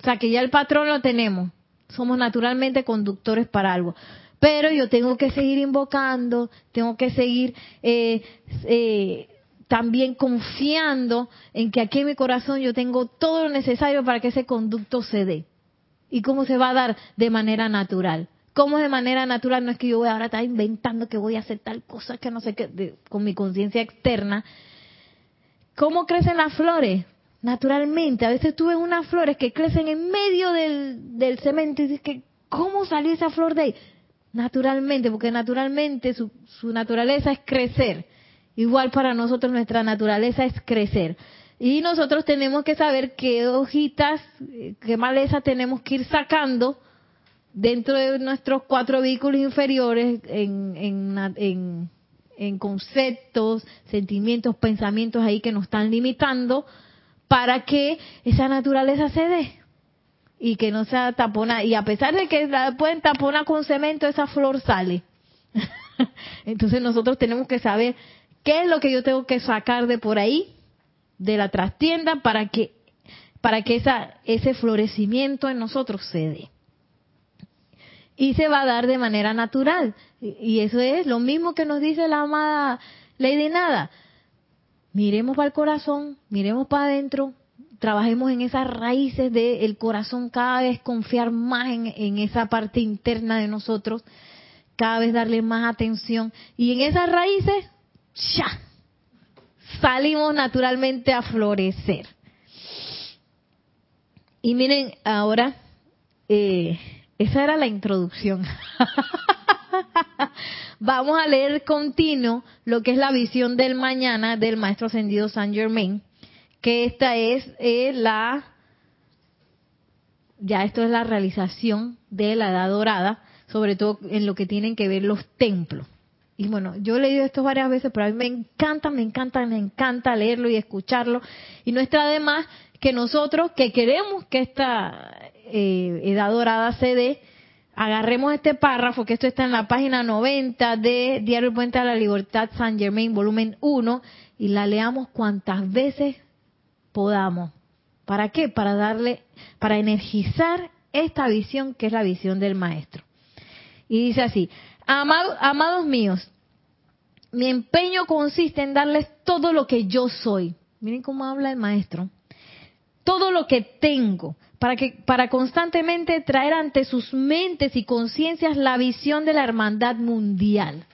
O sea que ya el patrón lo tenemos. Somos naturalmente conductores para algo. Pero yo tengo que seguir invocando, tengo que seguir eh, eh, también confiando en que aquí en mi corazón yo tengo todo lo necesario para que ese conducto se dé. ¿Y cómo se va a dar? De manera natural. ¿Cómo es de manera natural? No es que yo voy ahora a inventando que voy a hacer tal cosa que no sé qué, con mi conciencia externa. ¿Cómo crecen las flores? naturalmente. A veces tú ves unas flores que crecen en medio del, del cemento y dices que, ¿cómo salió esa flor de ahí? Naturalmente, porque naturalmente su naturaleza es crecer. Igual para nosotros nuestra naturaleza es crecer. Y nosotros tenemos que saber qué hojitas, qué maleza tenemos que ir sacando dentro de nuestros cuatro vehículos inferiores en, en, en, conceptos, sentimientos, pensamientos ahí que nos están limitando para que esa naturaleza se dé y que no sea tapona. Y a pesar de que la pueden taponar con cemento, esa flor sale. Entonces nosotros tenemos que saber qué es lo que yo tengo que sacar de por ahí de la trastienda para que para que esa, ese florecimiento en nosotros se. Y se va a dar de manera natural. Y eso es lo mismo que nos dice la amada Lady Nada. Miremos para el corazón, miremos para adentro, trabajemos en esas raíces del corazón, cada vez confiar más en, esa parte interna de nosotros, cada vez darle más atención. Y en esas raíces, ¡ya! salimos naturalmente a florecer. Y miren, ahora, eh, esa era la introducción. Vamos a leer continuo lo que es la visión del mañana del Maestro Ascendido San Germain, que esta es eh, la, ya esto es la realización de la Edad Dorada, sobre todo en lo que tienen que ver los templos. Y bueno, yo he leído esto varias veces, pero a mí me encanta, me encanta, me encanta leerlo y escucharlo. Y no está de más que nosotros, que queremos que esta eh, edad dorada se dé, agarremos este párrafo, que esto está en la página 90 de Diario Puente a la Libertad San Germain, volumen 1, y la leamos cuantas veces podamos. ¿Para qué? Para darle, para energizar esta visión que es la visión del maestro. Y dice así, amados míos, mi empeño consiste en darles todo lo que yo soy. Miren cómo habla el maestro. Todo lo que tengo para que para constantemente traer ante sus mentes y conciencias la visión de la hermandad mundial.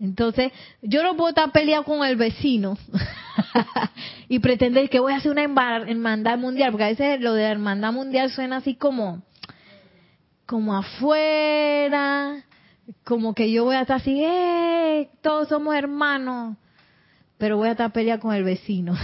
Entonces, yo no puedo estar peleado con el vecino y pretender que voy a hacer una hermandad mundial, porque a veces lo de hermandad mundial suena así como como afuera, como que yo voy a estar así, ¡eh! Todos somos hermanos, pero voy a estar peleando con el vecino.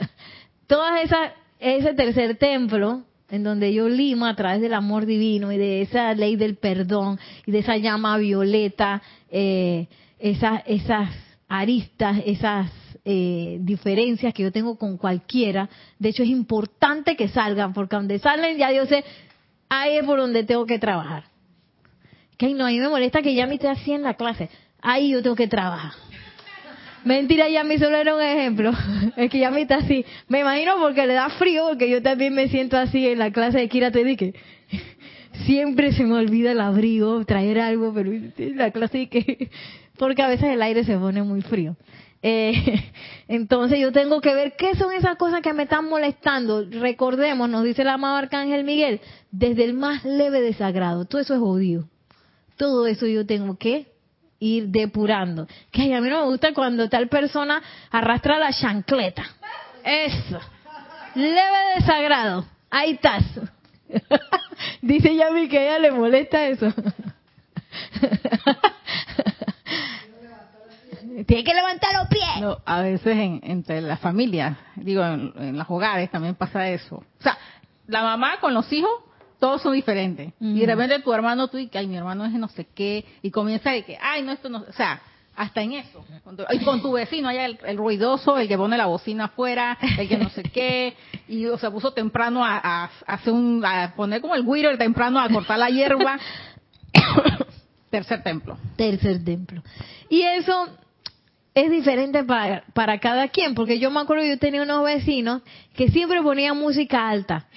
Todas esas, ese tercer templo, en donde yo limo a través del amor divino y de esa ley del perdón y de esa llama violeta, eh, esas, esas aristas, esas eh, diferencias que yo tengo con cualquiera. De hecho, es importante que salgan, porque donde salen ya yo sé, ahí es por donde tengo que trabajar que no, a mí me molesta que ya me esté así en la clase. Ahí yo tengo que trabajar. Mentira, ya me solo era un ejemplo. Es que ya me está así. Me imagino porque le da frío, porque yo también me siento así en la clase de Kira Te siempre se me olvida el abrigo, traer algo, pero en la clase de que porque a veces el aire se pone muy frío. Eh, entonces yo tengo que ver qué son esas cosas que me están molestando. Recordemos, nos dice el amado Arcángel Miguel, desde el más leve desagrado. Todo eso es odio todo eso yo tengo que ir depurando. Que a mí no me gusta cuando tal persona arrastra la chancleta. Eso. Leve desagrado. Ahí estás. Dice Yami que a ella le molesta eso. Tiene que levantar los pies. A veces en, entre las familias, digo, en, en los hogares también pasa eso. O sea, la mamá con los hijos todos son diferentes. Y de repente tu hermano, tú, y que, ay, mi hermano es no sé qué, y comienza de que, ay, no, esto no, o sea, hasta en eso. y con tu vecino, hay el, ruidoso, el que pone la bocina afuera, el que no sé qué, y o se puso temprano a, hacer un, a poner como el guiro temprano a cortar la hierba. Tercer templo. Tercer templo. Y eso es diferente para, para cada quien, porque yo me acuerdo, yo tenía unos vecinos que siempre ponían música alta.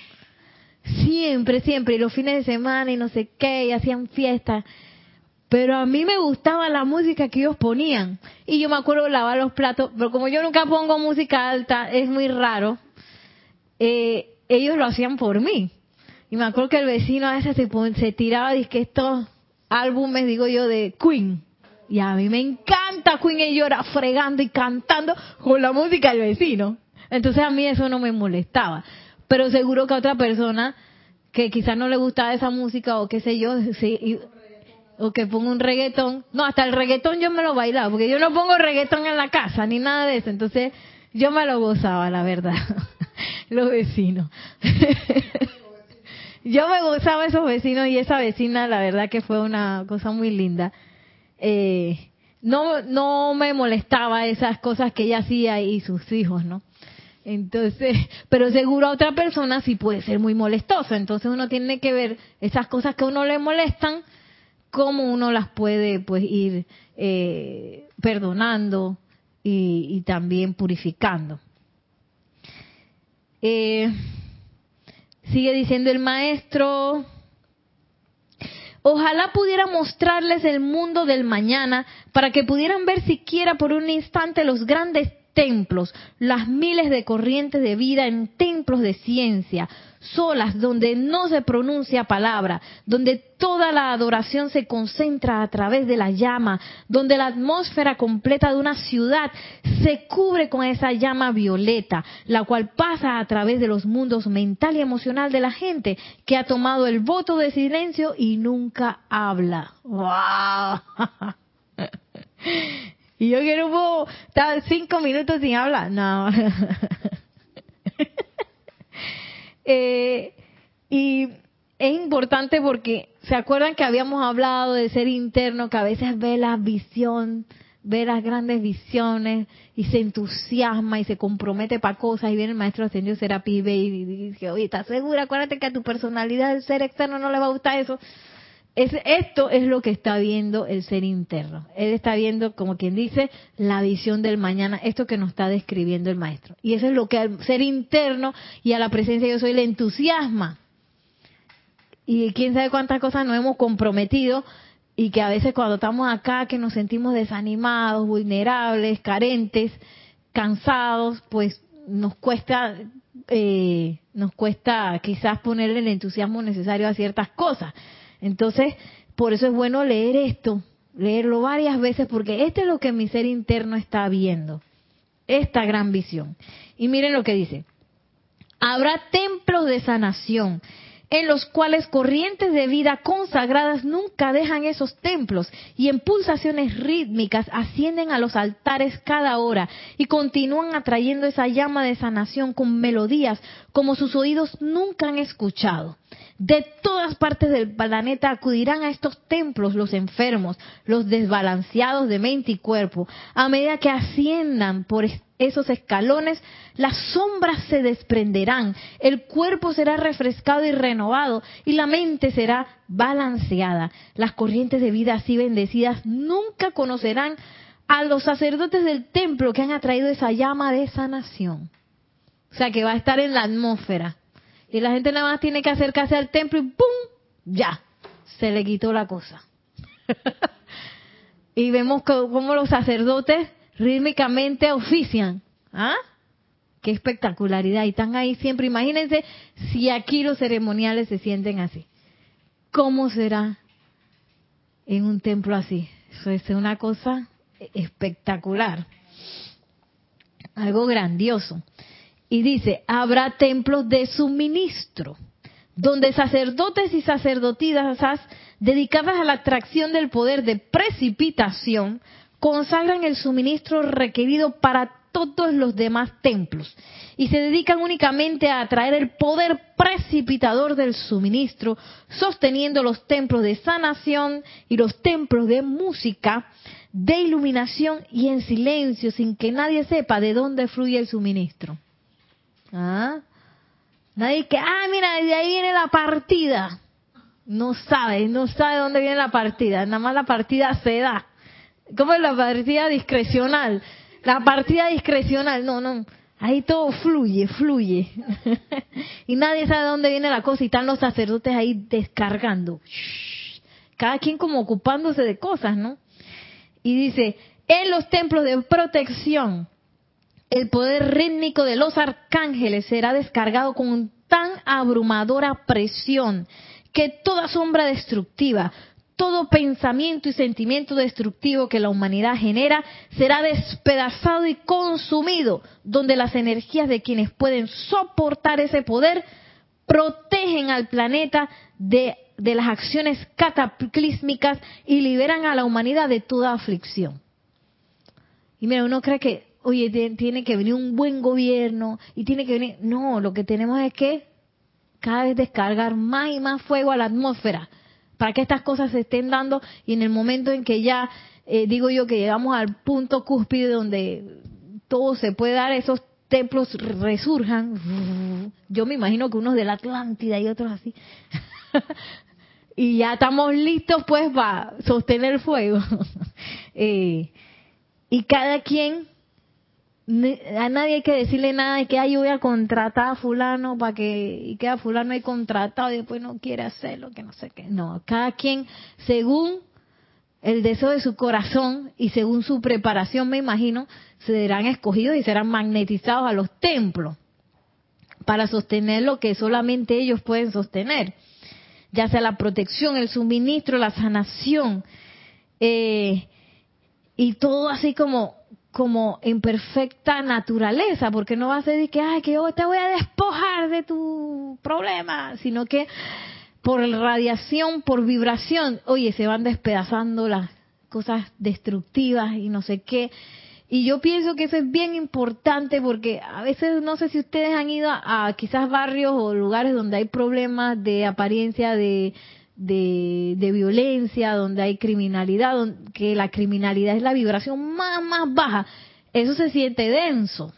Siempre, siempre, y los fines de semana y no sé qué, y hacían fiestas. Pero a mí me gustaba la música que ellos ponían. Y yo me acuerdo lavar los platos, pero como yo nunca pongo música alta, es muy raro, eh, ellos lo hacían por mí. Y me acuerdo que el vecino a veces se, se tiraba, que estos álbumes, digo yo, de Queen. Y a mí me encanta Queen y yo era fregando y cantando con la música del vecino. Entonces a mí eso no me molestaba. Pero seguro que a otra persona que quizás no le gustaba esa música o qué sé yo, o que ponga un reggaetón. No, hasta el reggaetón yo me lo bailaba, porque yo no pongo reggaetón en la casa ni nada de eso. Entonces yo me lo gozaba, la verdad. Los vecinos. yo me gozaba esos vecinos y esa vecina, la verdad que fue una cosa muy linda. Eh, no, no me molestaba esas cosas que ella hacía y sus hijos, ¿no? Entonces, pero seguro a otra persona sí puede ser muy molestoso. Entonces uno tiene que ver esas cosas que a uno le molestan, cómo uno las puede pues ir eh, perdonando y, también purificando. Eh, sigue diciendo el maestro, Ojalá pudiera mostrarles el mundo del mañana para que pudieran ver siquiera por un instante los grandes templos, las miles de corrientes de vida en templos de ciencia, solas donde no se pronuncia palabra, donde toda la adoración se concentra a través de la llama, donde la atmósfera completa de una ciudad se cubre con esa llama violeta, la cual pasa a través de los mundos mental y emocional de la gente que ha tomado el voto de silencio y nunca habla. ¡Wow! Y yo quiero puedo estar cinco minutos sin hablar. No. eh, y es importante porque, ¿se acuerdan que habíamos hablado de ser interno, que a veces ve la visión, ve las grandes visiones y se entusiasma y se compromete para cosas y viene el maestro ascendido Serapis y dice, oye, ¿estás segura? Acuérdate que a tu personalidad, el ser externo, no le va a gustar eso esto es lo que está viendo el ser interno. Él está viendo, como quien dice, la visión del mañana, esto que nos está describiendo el maestro. Y eso es lo que al ser interno y a la presencia yo soy le entusiasma. Y quién sabe cuántas cosas nos hemos comprometido y que a veces cuando estamos acá, que nos sentimos desanimados, vulnerables, carentes, cansados, pues nos cuesta, eh, nos cuesta quizás ponerle el entusiasmo necesario a ciertas cosas. Entonces, por eso es bueno leer esto, leerlo varias veces, porque este es lo que mi ser interno está viendo, esta gran visión. Y miren lo que dice, habrá templos de sanación en los cuales corrientes de vida consagradas nunca dejan esos templos y en pulsaciones rítmicas ascienden a los altares cada hora y continúan atrayendo esa llama de sanación con melodías como sus oídos nunca han escuchado. De todas partes del planeta acudirán a estos templos los enfermos, los desbalanceados de mente y cuerpo. A medida que asciendan por esos escalones, las sombras se desprenderán, el cuerpo será refrescado y renovado y la mente será balanceada. Las corrientes de vida así bendecidas nunca conocerán a los sacerdotes del templo que han atraído esa llama de sanación. O sea que va a estar en la atmósfera y la gente nada más tiene que acercarse al templo y ¡pum! Ya, se le quitó la cosa. y vemos cómo los sacerdotes rítmicamente ofician. ¿Ah? Qué espectacularidad. Y están ahí siempre. Imagínense si aquí los ceremoniales se sienten así. ¿Cómo será en un templo así? Eso es una cosa espectacular. Algo grandioso. Y dice, habrá templos de suministro, donde sacerdotes y sacerdotisas dedicadas a la atracción del poder de precipitación consagran el suministro requerido para todos los demás templos y se dedican únicamente a atraer el poder precipitador del suministro, sosteniendo los templos de sanación y los templos de música, de iluminación y en silencio, sin que nadie sepa de dónde fluye el suministro. ¿Ah? Nadie que, ah, mira, de ahí viene la partida. No sabe, no sabe dónde viene la partida. Nada más la partida se da. ¿Cómo es la partida discrecional? La partida discrecional, no, no. Ahí todo fluye, fluye. y nadie sabe dónde viene la cosa y están los sacerdotes ahí descargando. Cada quien como ocupándose de cosas, ¿no? Y dice, en los templos de protección el poder rítmico de los arcángeles será descargado con tan abrumadora presión que toda sombra destructiva, todo pensamiento y sentimiento destructivo que la humanidad genera será despedazado y consumido, donde las energías de quienes pueden soportar ese poder protegen al planeta de, las acciones cataclísmicas y liberan a la humanidad de toda aflicción. Y mira, uno cree que, oye, tiene que venir un buen gobierno y tiene que venir... No, lo que tenemos es que cada vez descargar más y más fuego a la atmósfera para que estas cosas se estén dando y en el momento en que ya, eh, digo yo, que llegamos al punto cúspide donde todo se puede dar, esos templos resurjan. Yo me imagino que unos de la Atlántida y otros así. y ya estamos listos pues para sostener fuego. Eh, y cada quien a nadie hay que decirle nada de que ay, yo voy a contratar a fulano para que y que a fulano hay contratado y después no quiere hacerlo, que no sé qué. No, cada quien según el deseo de su corazón y según su preparación, me imagino, serán escogidos y serán magnetizados a los templos para sostener lo que solamente ellos pueden sostener, ya sea la protección, el suministro, la sanación, eh, y todo así como como en perfecta naturaleza, porque no va a ser que, ay, que yo te voy a despojar de tu problema, sino que por radiación, por vibración, oye, se van despedazando las cosas destructivas y no sé qué. Y yo pienso que eso es bien importante porque a veces no sé si ustedes han ido a, quizás barrios o lugares donde hay problemas de apariencia de, de, violencia, donde hay criminalidad, donde, que la criminalidad es la vibración más, más baja, eso se siente denso.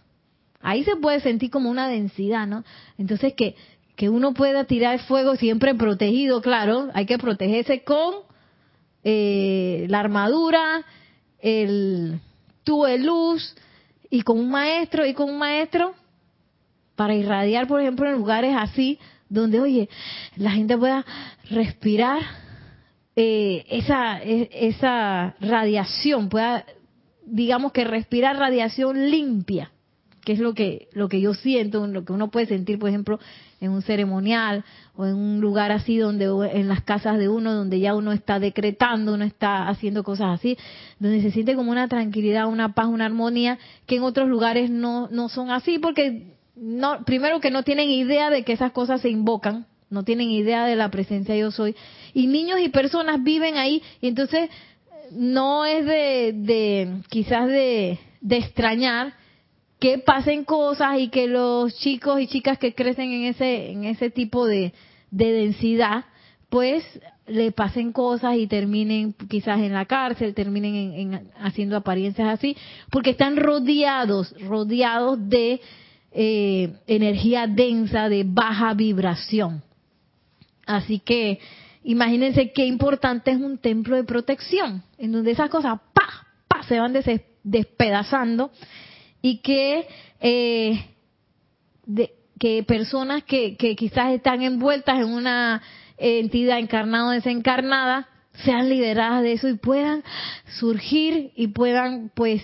Ahí se puede sentir como una densidad, ¿no? Entonces que, que uno pueda tirar fuego siempre protegido, claro, hay que protegerse con eh, la armadura, el tubo de luz y con un maestro y con un maestro para irradiar, por ejemplo, en lugares así donde, oye, la gente pueda respirar eh, esa, e, esa radiación, pueda, digamos que respirar radiación limpia, que es lo que, lo que yo siento, lo que uno puede sentir, por ejemplo, en un ceremonial o en un lugar así donde en las casas de uno donde ya uno está decretando, uno está haciendo cosas así, donde se siente como una tranquilidad, una paz, una armonía que en otros lugares no no son así porque no, primero que no tienen idea de que esas cosas se invocan, no tienen idea de la presencia yo soy, y niños y personas viven ahí, y entonces no es de, de quizás de, de extrañar que pasen cosas y que los chicos y chicas que crecen en ese, en ese tipo de, de densidad, pues le pasen cosas y terminen quizás en la cárcel, terminen en, haciendo apariencias así, porque están rodeados, rodeados de eh, energía densa de baja vibración. Así que imagínense qué importante es un templo de protección, en donde esas cosas pa, pa, se van despedazando y que, eh, que personas que, que quizás están envueltas en una entidad encarnada o desencarnada sean lideradas de eso y puedan surgir y puedan pues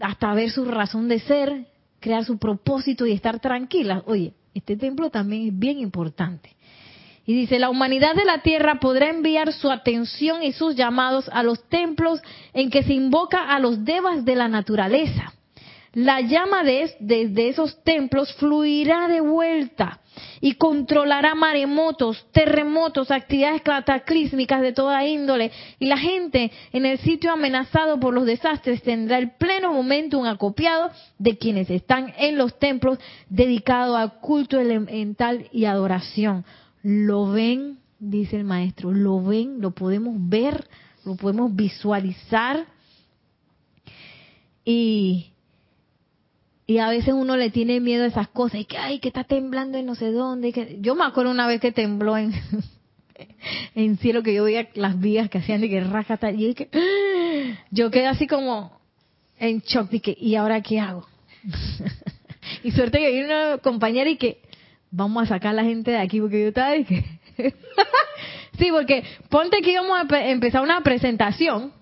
hasta ver su razón de ser crear su propósito y estar tranquila. Oye, este templo también es bien importante. Y dice, la humanidad de la tierra podrá enviar su atención y sus llamados a los templos en que se invoca a los devas de la naturaleza. La llama de, de esos templos fluirá de vuelta y controlará maremotos, terremotos, actividades cataclísmicas de toda índole. Y la gente en el sitio amenazado por los desastres tendrá el pleno momento un acopiado de quienes están en los templos dedicados a culto elemental y adoración. ¿Lo ven? Dice el maestro. ¿Lo ven? ¿Lo podemos ver? ¿Lo podemos visualizar? Y y a veces uno le tiene miedo a esas cosas, y que, ay, que está temblando en no sé dónde. Que... Yo me acuerdo una vez que tembló en, en cielo, que yo veía las vías que hacían de que rajata, y que, yo quedé así como en shock, que, ¿y ahora qué hago? y suerte que vi una compañera y que, vamos a sacar a la gente de aquí, porque yo estaba y que... sí, porque ponte que íbamos a empezar una presentación,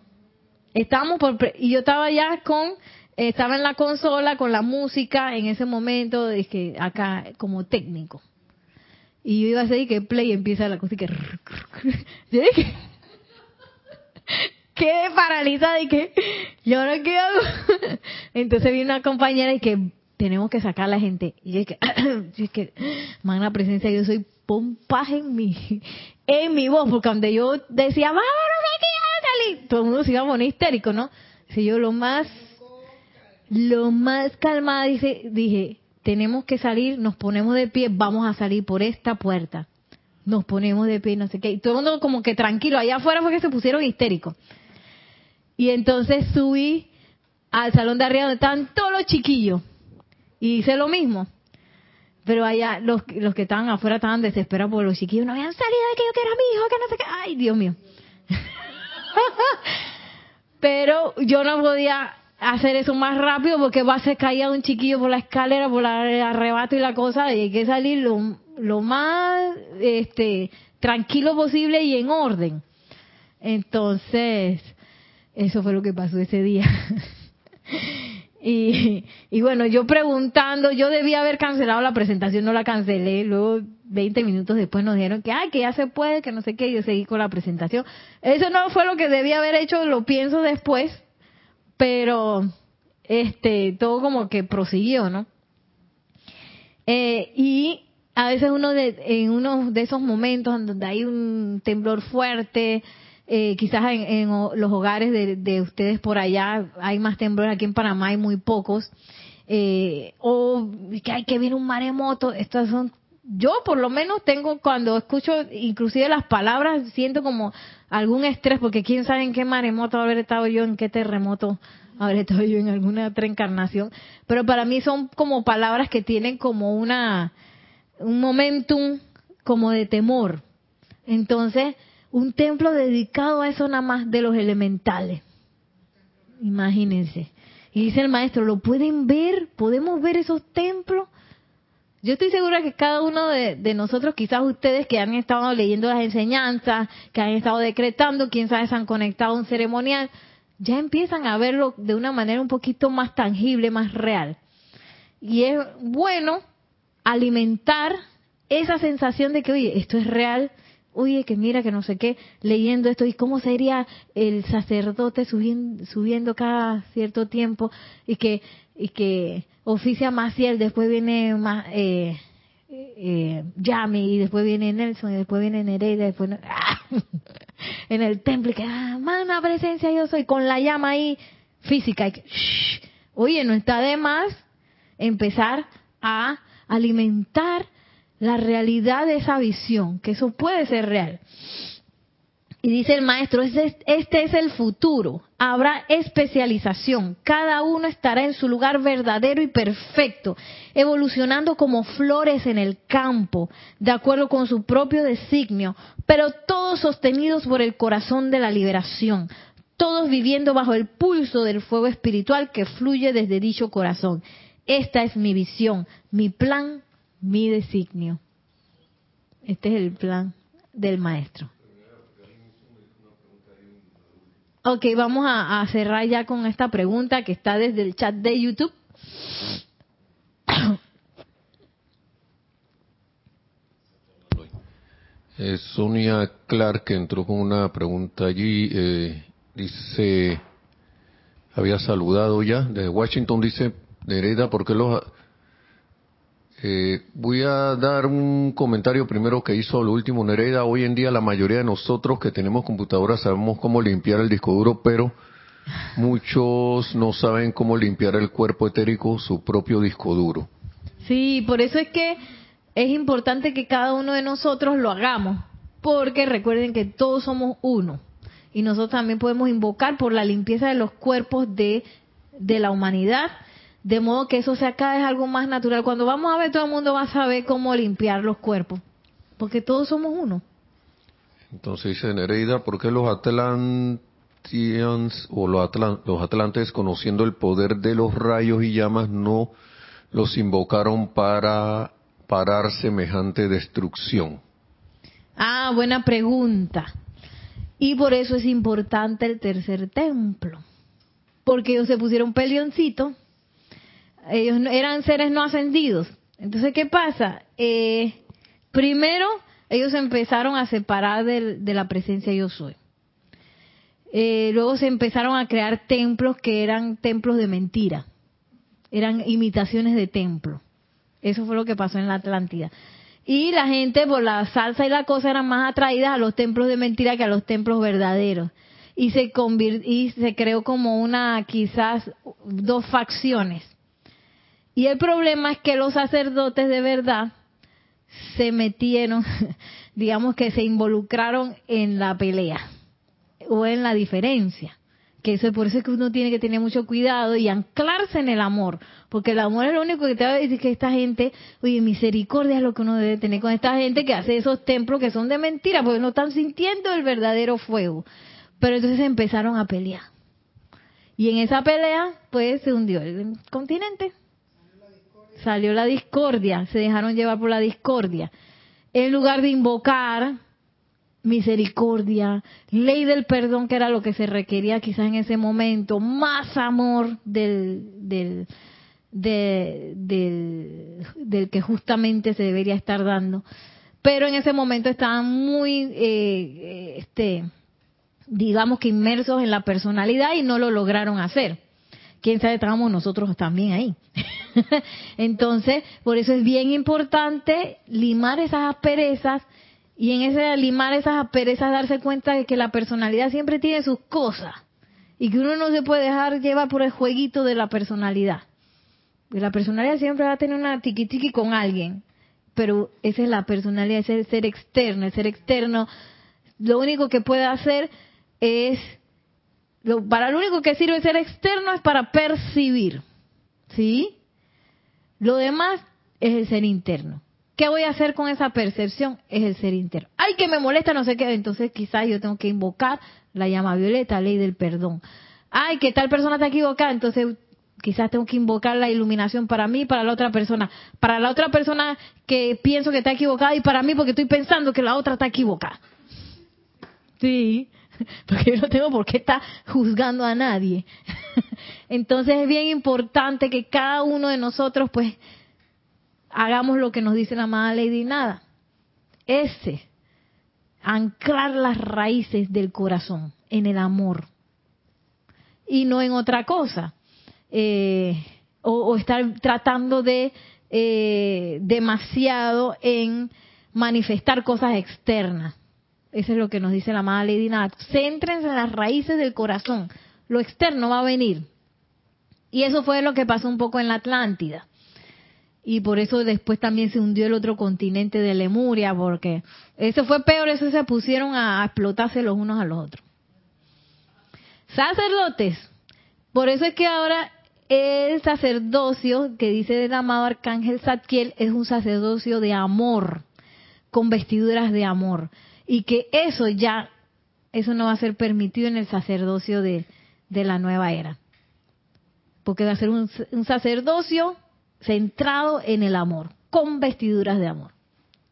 estábamos por, y yo estaba ya con estaba en la consola con la música en ese momento, es que acá como técnico. Y yo iba a hacer que play empieza la cosa y que... Yo dije, quedé paralizada y que, yo no qué hago? Entonces vi una compañera y que tenemos que sacar a la gente. Y es que, es que, magna presencia, yo soy pompaje en mi, en mi voz, porque donde yo decía, vámonos aquí, salir, todo el mundo se iba a poner histérico, ¿no? Si yo lo más, lo más calmada dice, dije, tenemos que salir, nos ponemos de pie, vamos a salir por esta puerta. Nos ponemos de pie, no sé qué. Y todo el mundo como que tranquilo, allá afuera fue que se pusieron histéricos. Y entonces subí al salón de arriba donde estaban todos los chiquillos. Y hice lo mismo. Pero allá los, los que estaban afuera estaban desesperados porque los chiquillos no habían salido de que yo quiero a mi hijo, que no sé qué. Ay, Dios mío. Pero yo no podía hacer eso más rápido porque va a ser caída un chiquillo por la escalera, por el arrebato y la cosa, y hay que salir lo, lo más este, tranquilo posible y en orden. Entonces, eso fue lo que pasó ese día. y, y bueno, yo preguntando, yo debía haber cancelado la presentación, no la cancelé, luego 20 minutos después nos dijeron que, ay, que ya se puede, que no sé qué, yo seguí con la presentación. Eso no fue lo que debía haber hecho, lo pienso después, pero este todo como que prosiguió, ¿no? Eh, y a veces uno de, en uno de esos momentos en donde hay un temblor fuerte, eh, quizás en, los hogares de, ustedes por allá hay más temblores, aquí en Panamá hay muy pocos, eh, o que hay que viene un maremoto, estas son yo por lo menos tengo cuando escucho inclusive las palabras siento como algún estrés porque quién sabe en qué maremoto haber estado yo en qué terremoto haber estado yo en alguna otra encarnación. Pero para mí son como palabras que tienen como una un momentum como de temor. Entonces un templo dedicado a eso nada más de los elementales. Imagínense. Y dice el maestro lo pueden ver podemos ver esos templos yo estoy segura que cada uno de, nosotros, quizás ustedes que han estado leyendo las enseñanzas, que han estado decretando, quién sabe, se han conectado a un ceremonial, ya empiezan a verlo de una manera un poquito más tangible, más real. Y es bueno alimentar esa sensación de que, oye, esto es real, oye, que mira, que no sé qué, leyendo esto, y cómo sería el sacerdote subiendo, subiendo cada cierto tiempo, y que, y que oficia Maciel, después viene eh, eh, Yami, y después viene Nelson, y después viene Nereida, después en el templo, que ah, mana presencia yo soy, con la llama ahí física. Y oye, no está de más empezar a alimentar la realidad de esa visión, que eso puede ser real. Y dice el maestro, este, este es el futuro. Habrá especialización. Cada uno estará en su lugar verdadero y perfecto, evolucionando como flores en el campo, de acuerdo con su propio designio, pero todos sostenidos por el corazón de la liberación, todos viviendo bajo el pulso del fuego espiritual que fluye desde dicho corazón. Esta es mi visión, mi plan, mi designio. Este es el plan del maestro. Ok, vamos a, cerrar ya con esta pregunta que está desde el chat de YouTube. Eh, Sonia Clark entró con una pregunta allí. Eh, dice, había saludado ya. Desde Washington dice, Nereda, ¿por qué los eh, voy a dar un comentario primero que hizo lo último Nereida. Hoy en día la mayoría de nosotros que tenemos computadoras sabemos cómo limpiar el disco duro, pero muchos no saben cómo limpiar el cuerpo etérico, su propio disco duro. Sí, por eso es que es importante que cada uno de nosotros lo hagamos, porque recuerden que todos somos uno y nosotros también podemos invocar por la limpieza de los cuerpos de, de la humanidad de modo que eso sea cada vez algo más natural. Cuando vamos a ver, todo el mundo va a saber cómo limpiar los cuerpos, porque todos somos uno. Entonces dice Nereida, ¿por qué los Atlanteans o los, los Atlantes, conociendo el poder de los rayos y llamas, no los invocaron para parar semejante destrucción? Ah, buena pregunta. Y por eso es importante el tercer templo. Porque ellos se pusieron pelioncito ellos eran seres no ascendidos. Entonces, ¿qué pasa? Eh, primero, ellos empezaron a separar de, la presencia yo soy. eh, luego se empezaron a crear templos que eran templos de mentira, eran imitaciones de templo. Eso fue lo que pasó en la Atlántida. Y la gente por la salsa y la cosa eran más atraídas a los templos de mentira que a los templos verdaderos. Y se, y se creó como una, quizás, dos facciones. Y el problema es que los sacerdotes de verdad se metieron, digamos que se involucraron en la pelea o en la diferencia. Que eso es por eso es que uno tiene que tener mucho cuidado y anclarse en el amor, porque el amor es lo único que te va a decir que esta gente, oye, misericordia es lo que uno debe tener con esta gente que hace esos templos que son de mentira, porque no están sintiendo el verdadero fuego. Pero entonces empezaron a pelear. Y en esa pelea, pues se hundió el continente. Salió la discordia, se dejaron llevar por la discordia. En lugar de invocar misericordia, ley del perdón, que era lo que se requería quizás en ese momento, más amor del, del, del, que justamente se debería estar dando. Pero en ese momento estaban muy, eh, este, digamos que inmersos en la personalidad y no lo lograron hacer. Quién sabe, estábamos nosotros también ahí. Entonces, por eso es bien importante limar esas asperezas y en ese limar esas asperezas darse cuenta de que la personalidad siempre tiene sus cosas y que uno no se puede dejar llevar por el jueguito de la personalidad. la personalidad siempre va a tener una tiqui tiqui con alguien, pero esa es la personalidad, ese es ser externo. El ser externo lo único que puede hacer es, lo, para lo único que sirve ser externo es para percibir, ¿sí? Lo demás es el ser interno. ¿Qué voy a hacer con esa percepción? Es el ser interno. Ay, que me molesta, no sé qué. Entonces quizás yo tengo que invocar la llama violeta, ley del perdón. Ay, que tal persona está equivocada. Entonces quizás tengo que invocar la iluminación para mí y para la otra persona. Para la otra persona que pienso que está equivocada y para mí porque estoy pensando que la otra está equivocada. Sí, porque yo no tengo por qué estar juzgando a nadie. Entonces es bien importante que cada uno de nosotros pues hagamos lo que nos dice la amada Lady Nada. Ese, anclar las raíces del corazón en el amor y no en otra cosa. Eh, o, estar tratando de eh, demasiado en manifestar cosas externas. Eso es lo que nos dice la amada Lady Nada. Céntrense en las raíces del corazón. Lo externo va a venir. Y eso fue lo que pasó un poco en la Atlántida y por eso después también se hundió el otro continente de Lemuria, porque eso fue peor, eso se pusieron a, explotarse los unos a los otros. Sacerdotes, por eso es que ahora el sacerdocio que dice el amado arcángel Zadkiel es un sacerdocio de amor, con vestiduras de amor, y que eso ya, eso no va a ser permitido en el sacerdocio de, la nueva era, porque va a ser un, sacerdocio centrado en el amor, con vestiduras de amor.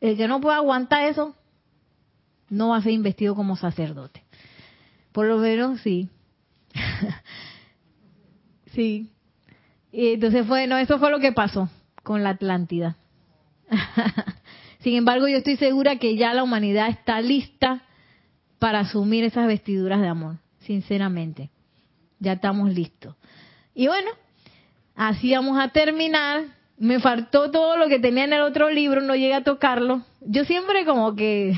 El que no pueda aguantar eso, no va a ser investido como sacerdote. Por lo menos sí. sí. Y entonces fue, no, eso fue lo que pasó con la Atlántida. Sin embargo, yo estoy segura que ya la humanidad está lista para asumir esas vestiduras de amor, sinceramente. Ya estamos listos. Y bueno, Así vamos a terminar. Me faltó todo lo que tenía en el otro libro, no llegué a tocarlo. Yo siempre como que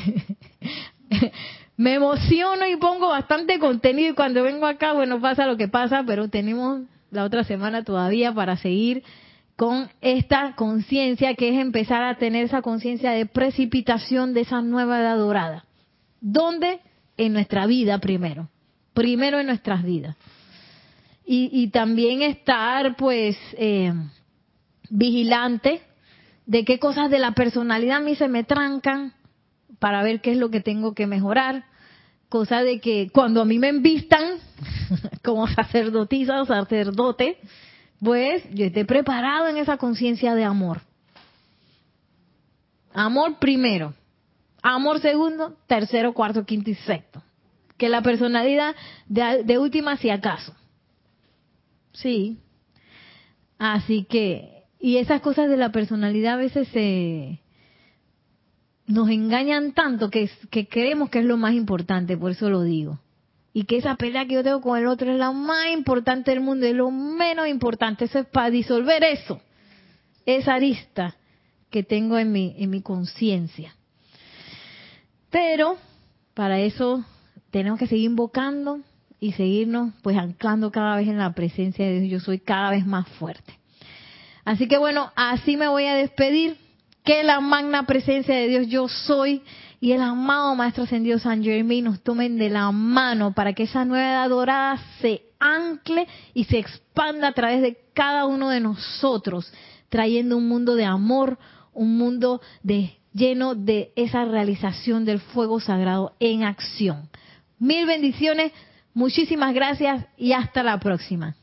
me emociono y pongo bastante contenido y cuando vengo acá, bueno, pasa lo que pasa, pero tenemos la otra semana todavía para seguir con esta conciencia que es empezar a tener esa conciencia de precipitación de esa nueva edad dorada. ¿Dónde? En nuestra vida primero. Primero en nuestras vidas y, también estar pues eh, vigilante de qué cosas de la personalidad a mí se me trancan para ver qué es lo que tengo que mejorar. Cosa de que cuando a mí me envistan como sacerdotisa o sacerdote, pues yo esté preparado en esa conciencia de amor. Amor primero, amor segundo, tercero, cuarto, quinto y sexto. Que la personalidad de, última si acaso. Sí. Así que, y esas cosas de la personalidad a veces se nos engañan tanto que, que creemos que es lo más importante, por eso lo digo. Y que esa pelea que yo tengo con el otro es la más importante del mundo, es lo menos importante. Eso es para disolver eso, esa arista que tengo en mi, en mi conciencia. Pero para eso tenemos que seguir invocando y seguirnos pues anclando cada vez en la presencia de Dios. Yo soy cada vez más fuerte. Así que bueno, así me voy a despedir. Que la magna presencia de Dios yo soy y el amado Maestro Ascendido San Germain nos tomen de la mano para que esa nueva edad dorada se ancle y se expanda a través de cada uno de nosotros, trayendo un mundo de amor, un mundo de lleno de esa realización del fuego sagrado en acción. Mil bendiciones, muchísimas gracias y hasta la próxima.